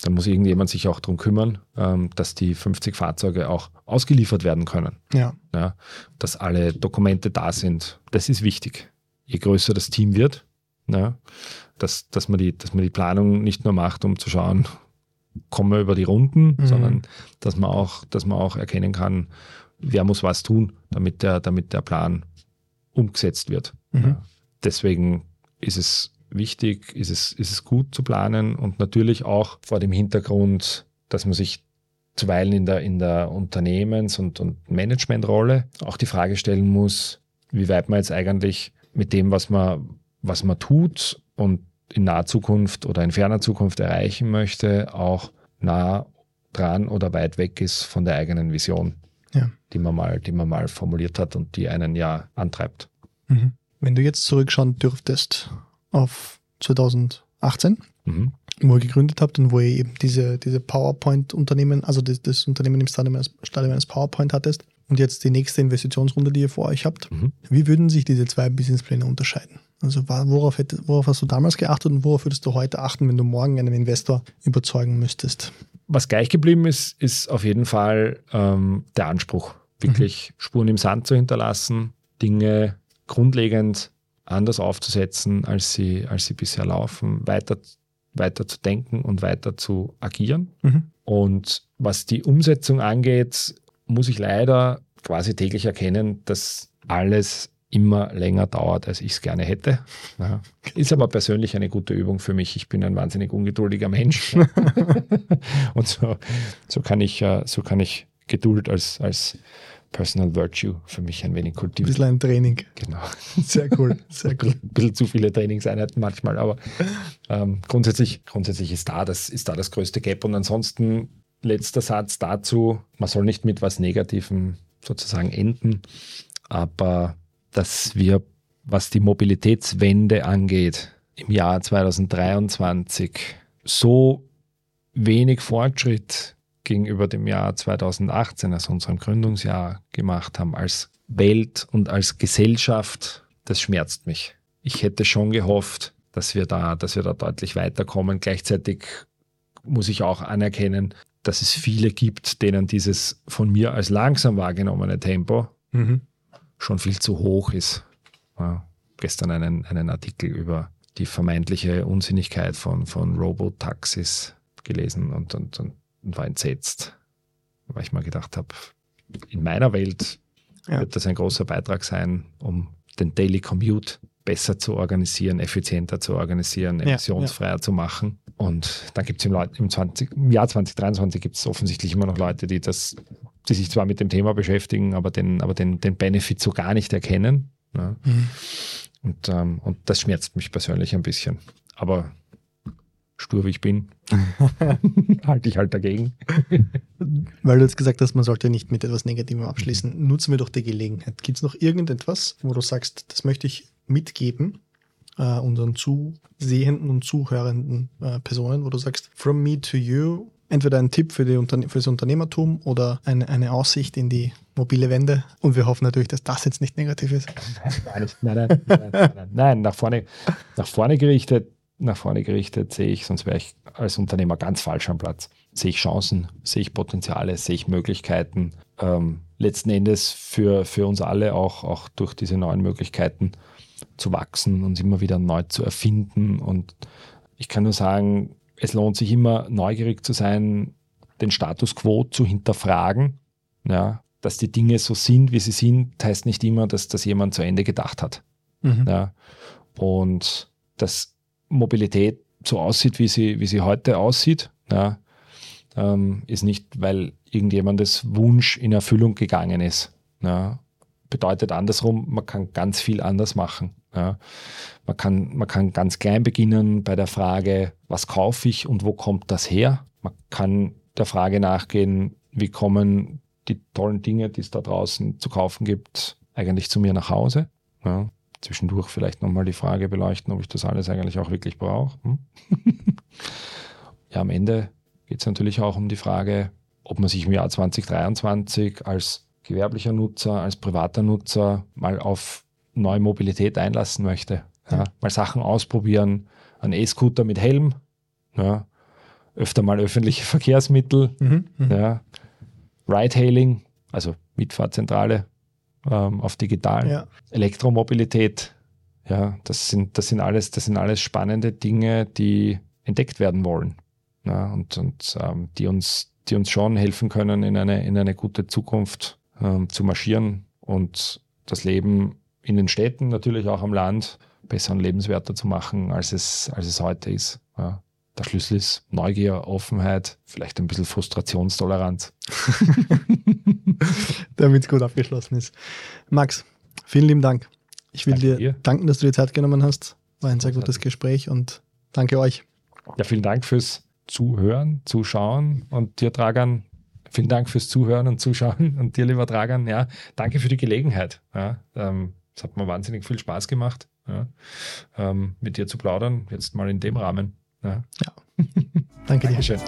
dann muss irgendjemand sich auch darum kümmern, ähm, dass die 50 Fahrzeuge auch ausgeliefert werden können. Ja. ja. Dass alle Dokumente da sind. Das ist wichtig je größer das Team wird, ja, dass, dass, man die, dass man die Planung nicht nur macht, um zu schauen, kommen wir über die Runden, mhm. sondern dass man, auch, dass man auch erkennen kann, wer muss was tun, damit der, damit der Plan umgesetzt wird. Mhm. Ja. Deswegen ist es wichtig, ist es, ist es gut zu planen und natürlich auch vor dem Hintergrund, dass man sich zuweilen in der, in der Unternehmens- und, und Managementrolle auch die Frage stellen muss, wie weit man jetzt eigentlich mit dem, was man, was man tut und in naher Zukunft oder in ferner Zukunft erreichen möchte, auch nah dran oder weit weg ist von der eigenen Vision, ja. die, man mal, die man mal formuliert hat und die einen ja antreibt. Mhm. Wenn du jetzt zurückschauen dürftest auf 2018, mhm. wo ihr gegründet habt und wo ihr eben diese, diese PowerPoint-Unternehmen, also das, das Unternehmen im Stadium eines PowerPoint hattest, und jetzt die nächste Investitionsrunde, die ihr vor euch habt. Mhm. Wie würden sich diese zwei Businesspläne unterscheiden? Also worauf, hätte, worauf hast du damals geachtet und worauf würdest du heute achten, wenn du morgen einen Investor überzeugen müsstest? Was gleich geblieben ist, ist auf jeden Fall ähm, der Anspruch, wirklich mhm. Spuren im Sand zu hinterlassen, Dinge grundlegend anders aufzusetzen, als sie, als sie bisher laufen, weiter, weiter zu denken und weiter zu agieren. Mhm. Und was die Umsetzung angeht, muss ich leider quasi täglich erkennen, dass alles immer länger dauert, als ich es gerne hätte. Ja. Ist aber persönlich eine gute Übung für mich. Ich bin ein wahnsinnig ungeduldiger Mensch. Und so, so, kann ich, äh, so kann ich Geduld als, als Personal Virtue für mich ein wenig kultivieren. Ein bisschen ein Training. Genau. Sehr cool. Sehr cool. Ein bisschen zu viele Trainingseinheiten manchmal, aber ähm, grundsätzlich, grundsätzlich ist, da das, ist da das größte Gap. Und ansonsten letzter Satz dazu. Man soll nicht mit was Negativem sozusagen enden, aber dass wir, was die Mobilitätswende angeht, im Jahr 2023 so wenig Fortschritt gegenüber dem Jahr 2018, also unserem Gründungsjahr, gemacht haben als Welt und als Gesellschaft, das schmerzt mich. Ich hätte schon gehofft, dass wir da, dass wir da deutlich weiterkommen. Gleichzeitig muss ich auch anerkennen, dass es viele gibt, denen dieses von mir als langsam wahrgenommene Tempo mhm. schon viel zu hoch ist. Ja, gestern einen, einen Artikel über die vermeintliche Unsinnigkeit von, von Robotaxis gelesen und, und, und, war entsetzt, weil ich mal gedacht habe, in meiner Welt ja. wird das ein großer Beitrag sein, um den Daily Commute besser zu organisieren, effizienter zu organisieren, emissionsfreier ja, zu machen. Und dann gibt es im, im, im, Jahr 2023 gibt es offensichtlich immer noch Leute, die das, die sich zwar mit dem Thema beschäftigen, aber den, aber den, den Benefit so gar nicht erkennen. Ja. Mhm. Und, ähm, und das schmerzt mich persönlich ein bisschen. Aber stur wie ich bin, halte ich halt dagegen. Weil du jetzt gesagt hast, man sollte nicht mit etwas Negativem abschließen. Nutzen wir doch die Gelegenheit. Gibt es noch irgendetwas, wo du sagst, das möchte ich mitgeben, äh, unseren zusehenden und zuhörenden äh, Personen, wo du sagst, from me to you, entweder ein Tipp für, die Unterne für das Unternehmertum oder eine, eine Aussicht in die mobile Wende. Und wir hoffen natürlich, dass das jetzt nicht negativ ist. Nein, nein, nein, nein, nein, nach vorne, nach vorne gerichtet, nach vorne gerichtet sehe ich, sonst wäre ich als Unternehmer ganz falsch am Platz. Sehe ich Chancen, sehe ich Potenziale, sehe ich Möglichkeiten. Ähm, letzten Endes für, für uns alle auch, auch durch diese neuen Möglichkeiten zu wachsen und immer wieder neu zu erfinden. Und ich kann nur sagen, es lohnt sich immer neugierig zu sein, den Status quo zu hinterfragen. Ja, dass die Dinge so sind, wie sie sind, heißt nicht immer, dass das jemand zu Ende gedacht hat. Mhm. Ja, und dass Mobilität so aussieht, wie sie, wie sie heute aussieht, ja, ähm, ist nicht, weil irgendjemandes Wunsch in Erfüllung gegangen ist. Ja, bedeutet andersrum, man kann ganz viel anders machen. Ja. Man, kann, man kann ganz klein beginnen bei der Frage, was kaufe ich und wo kommt das her? Man kann der Frage nachgehen, wie kommen die tollen Dinge, die es da draußen zu kaufen gibt, eigentlich zu mir nach Hause? Ja. zwischendurch vielleicht nochmal die Frage beleuchten, ob ich das alles eigentlich auch wirklich brauche. Hm? ja, am Ende geht es natürlich auch um die Frage, ob man sich im Jahr 2023 als gewerblicher Nutzer, als privater Nutzer mal auf neue Mobilität einlassen möchte. Ja, mal Sachen ausprobieren, ein E-Scooter mit Helm, ja, öfter mal öffentliche Verkehrsmittel, mhm, mhm. ja, Ride-Hailing, also Mitfahrzentrale ähm, auf digital. Elektromobilität. Ja, das sind, das sind alles, das sind alles spannende Dinge, die entdeckt werden wollen. Und und ähm, die uns, die uns schon helfen können, in eine, in eine gute Zukunft ähm, zu marschieren und das Leben in den Städten, natürlich auch am Land, besser und lebenswerter zu machen, als es, als es heute ist. Ja. Der Schlüssel ist Neugier, Offenheit, vielleicht ein bisschen Frustrationstoleranz. Damit es gut abgeschlossen ist. Max, vielen lieben Dank. Ich will danke dir, dir danken, dass du dir Zeit genommen hast. War ein sehr gutes Gespräch und danke euch. Ja, vielen Dank fürs Zuhören, Zuschauen und dir, Dragan, vielen Dank fürs Zuhören und Zuschauen und dir, lieber Dragan, ja, danke für die Gelegenheit. Ja, ähm, es hat mir wahnsinnig viel Spaß gemacht, ja, ähm, mit dir zu plaudern, jetzt mal in dem Rahmen. Ja. ja. danke dir. Dankeschön.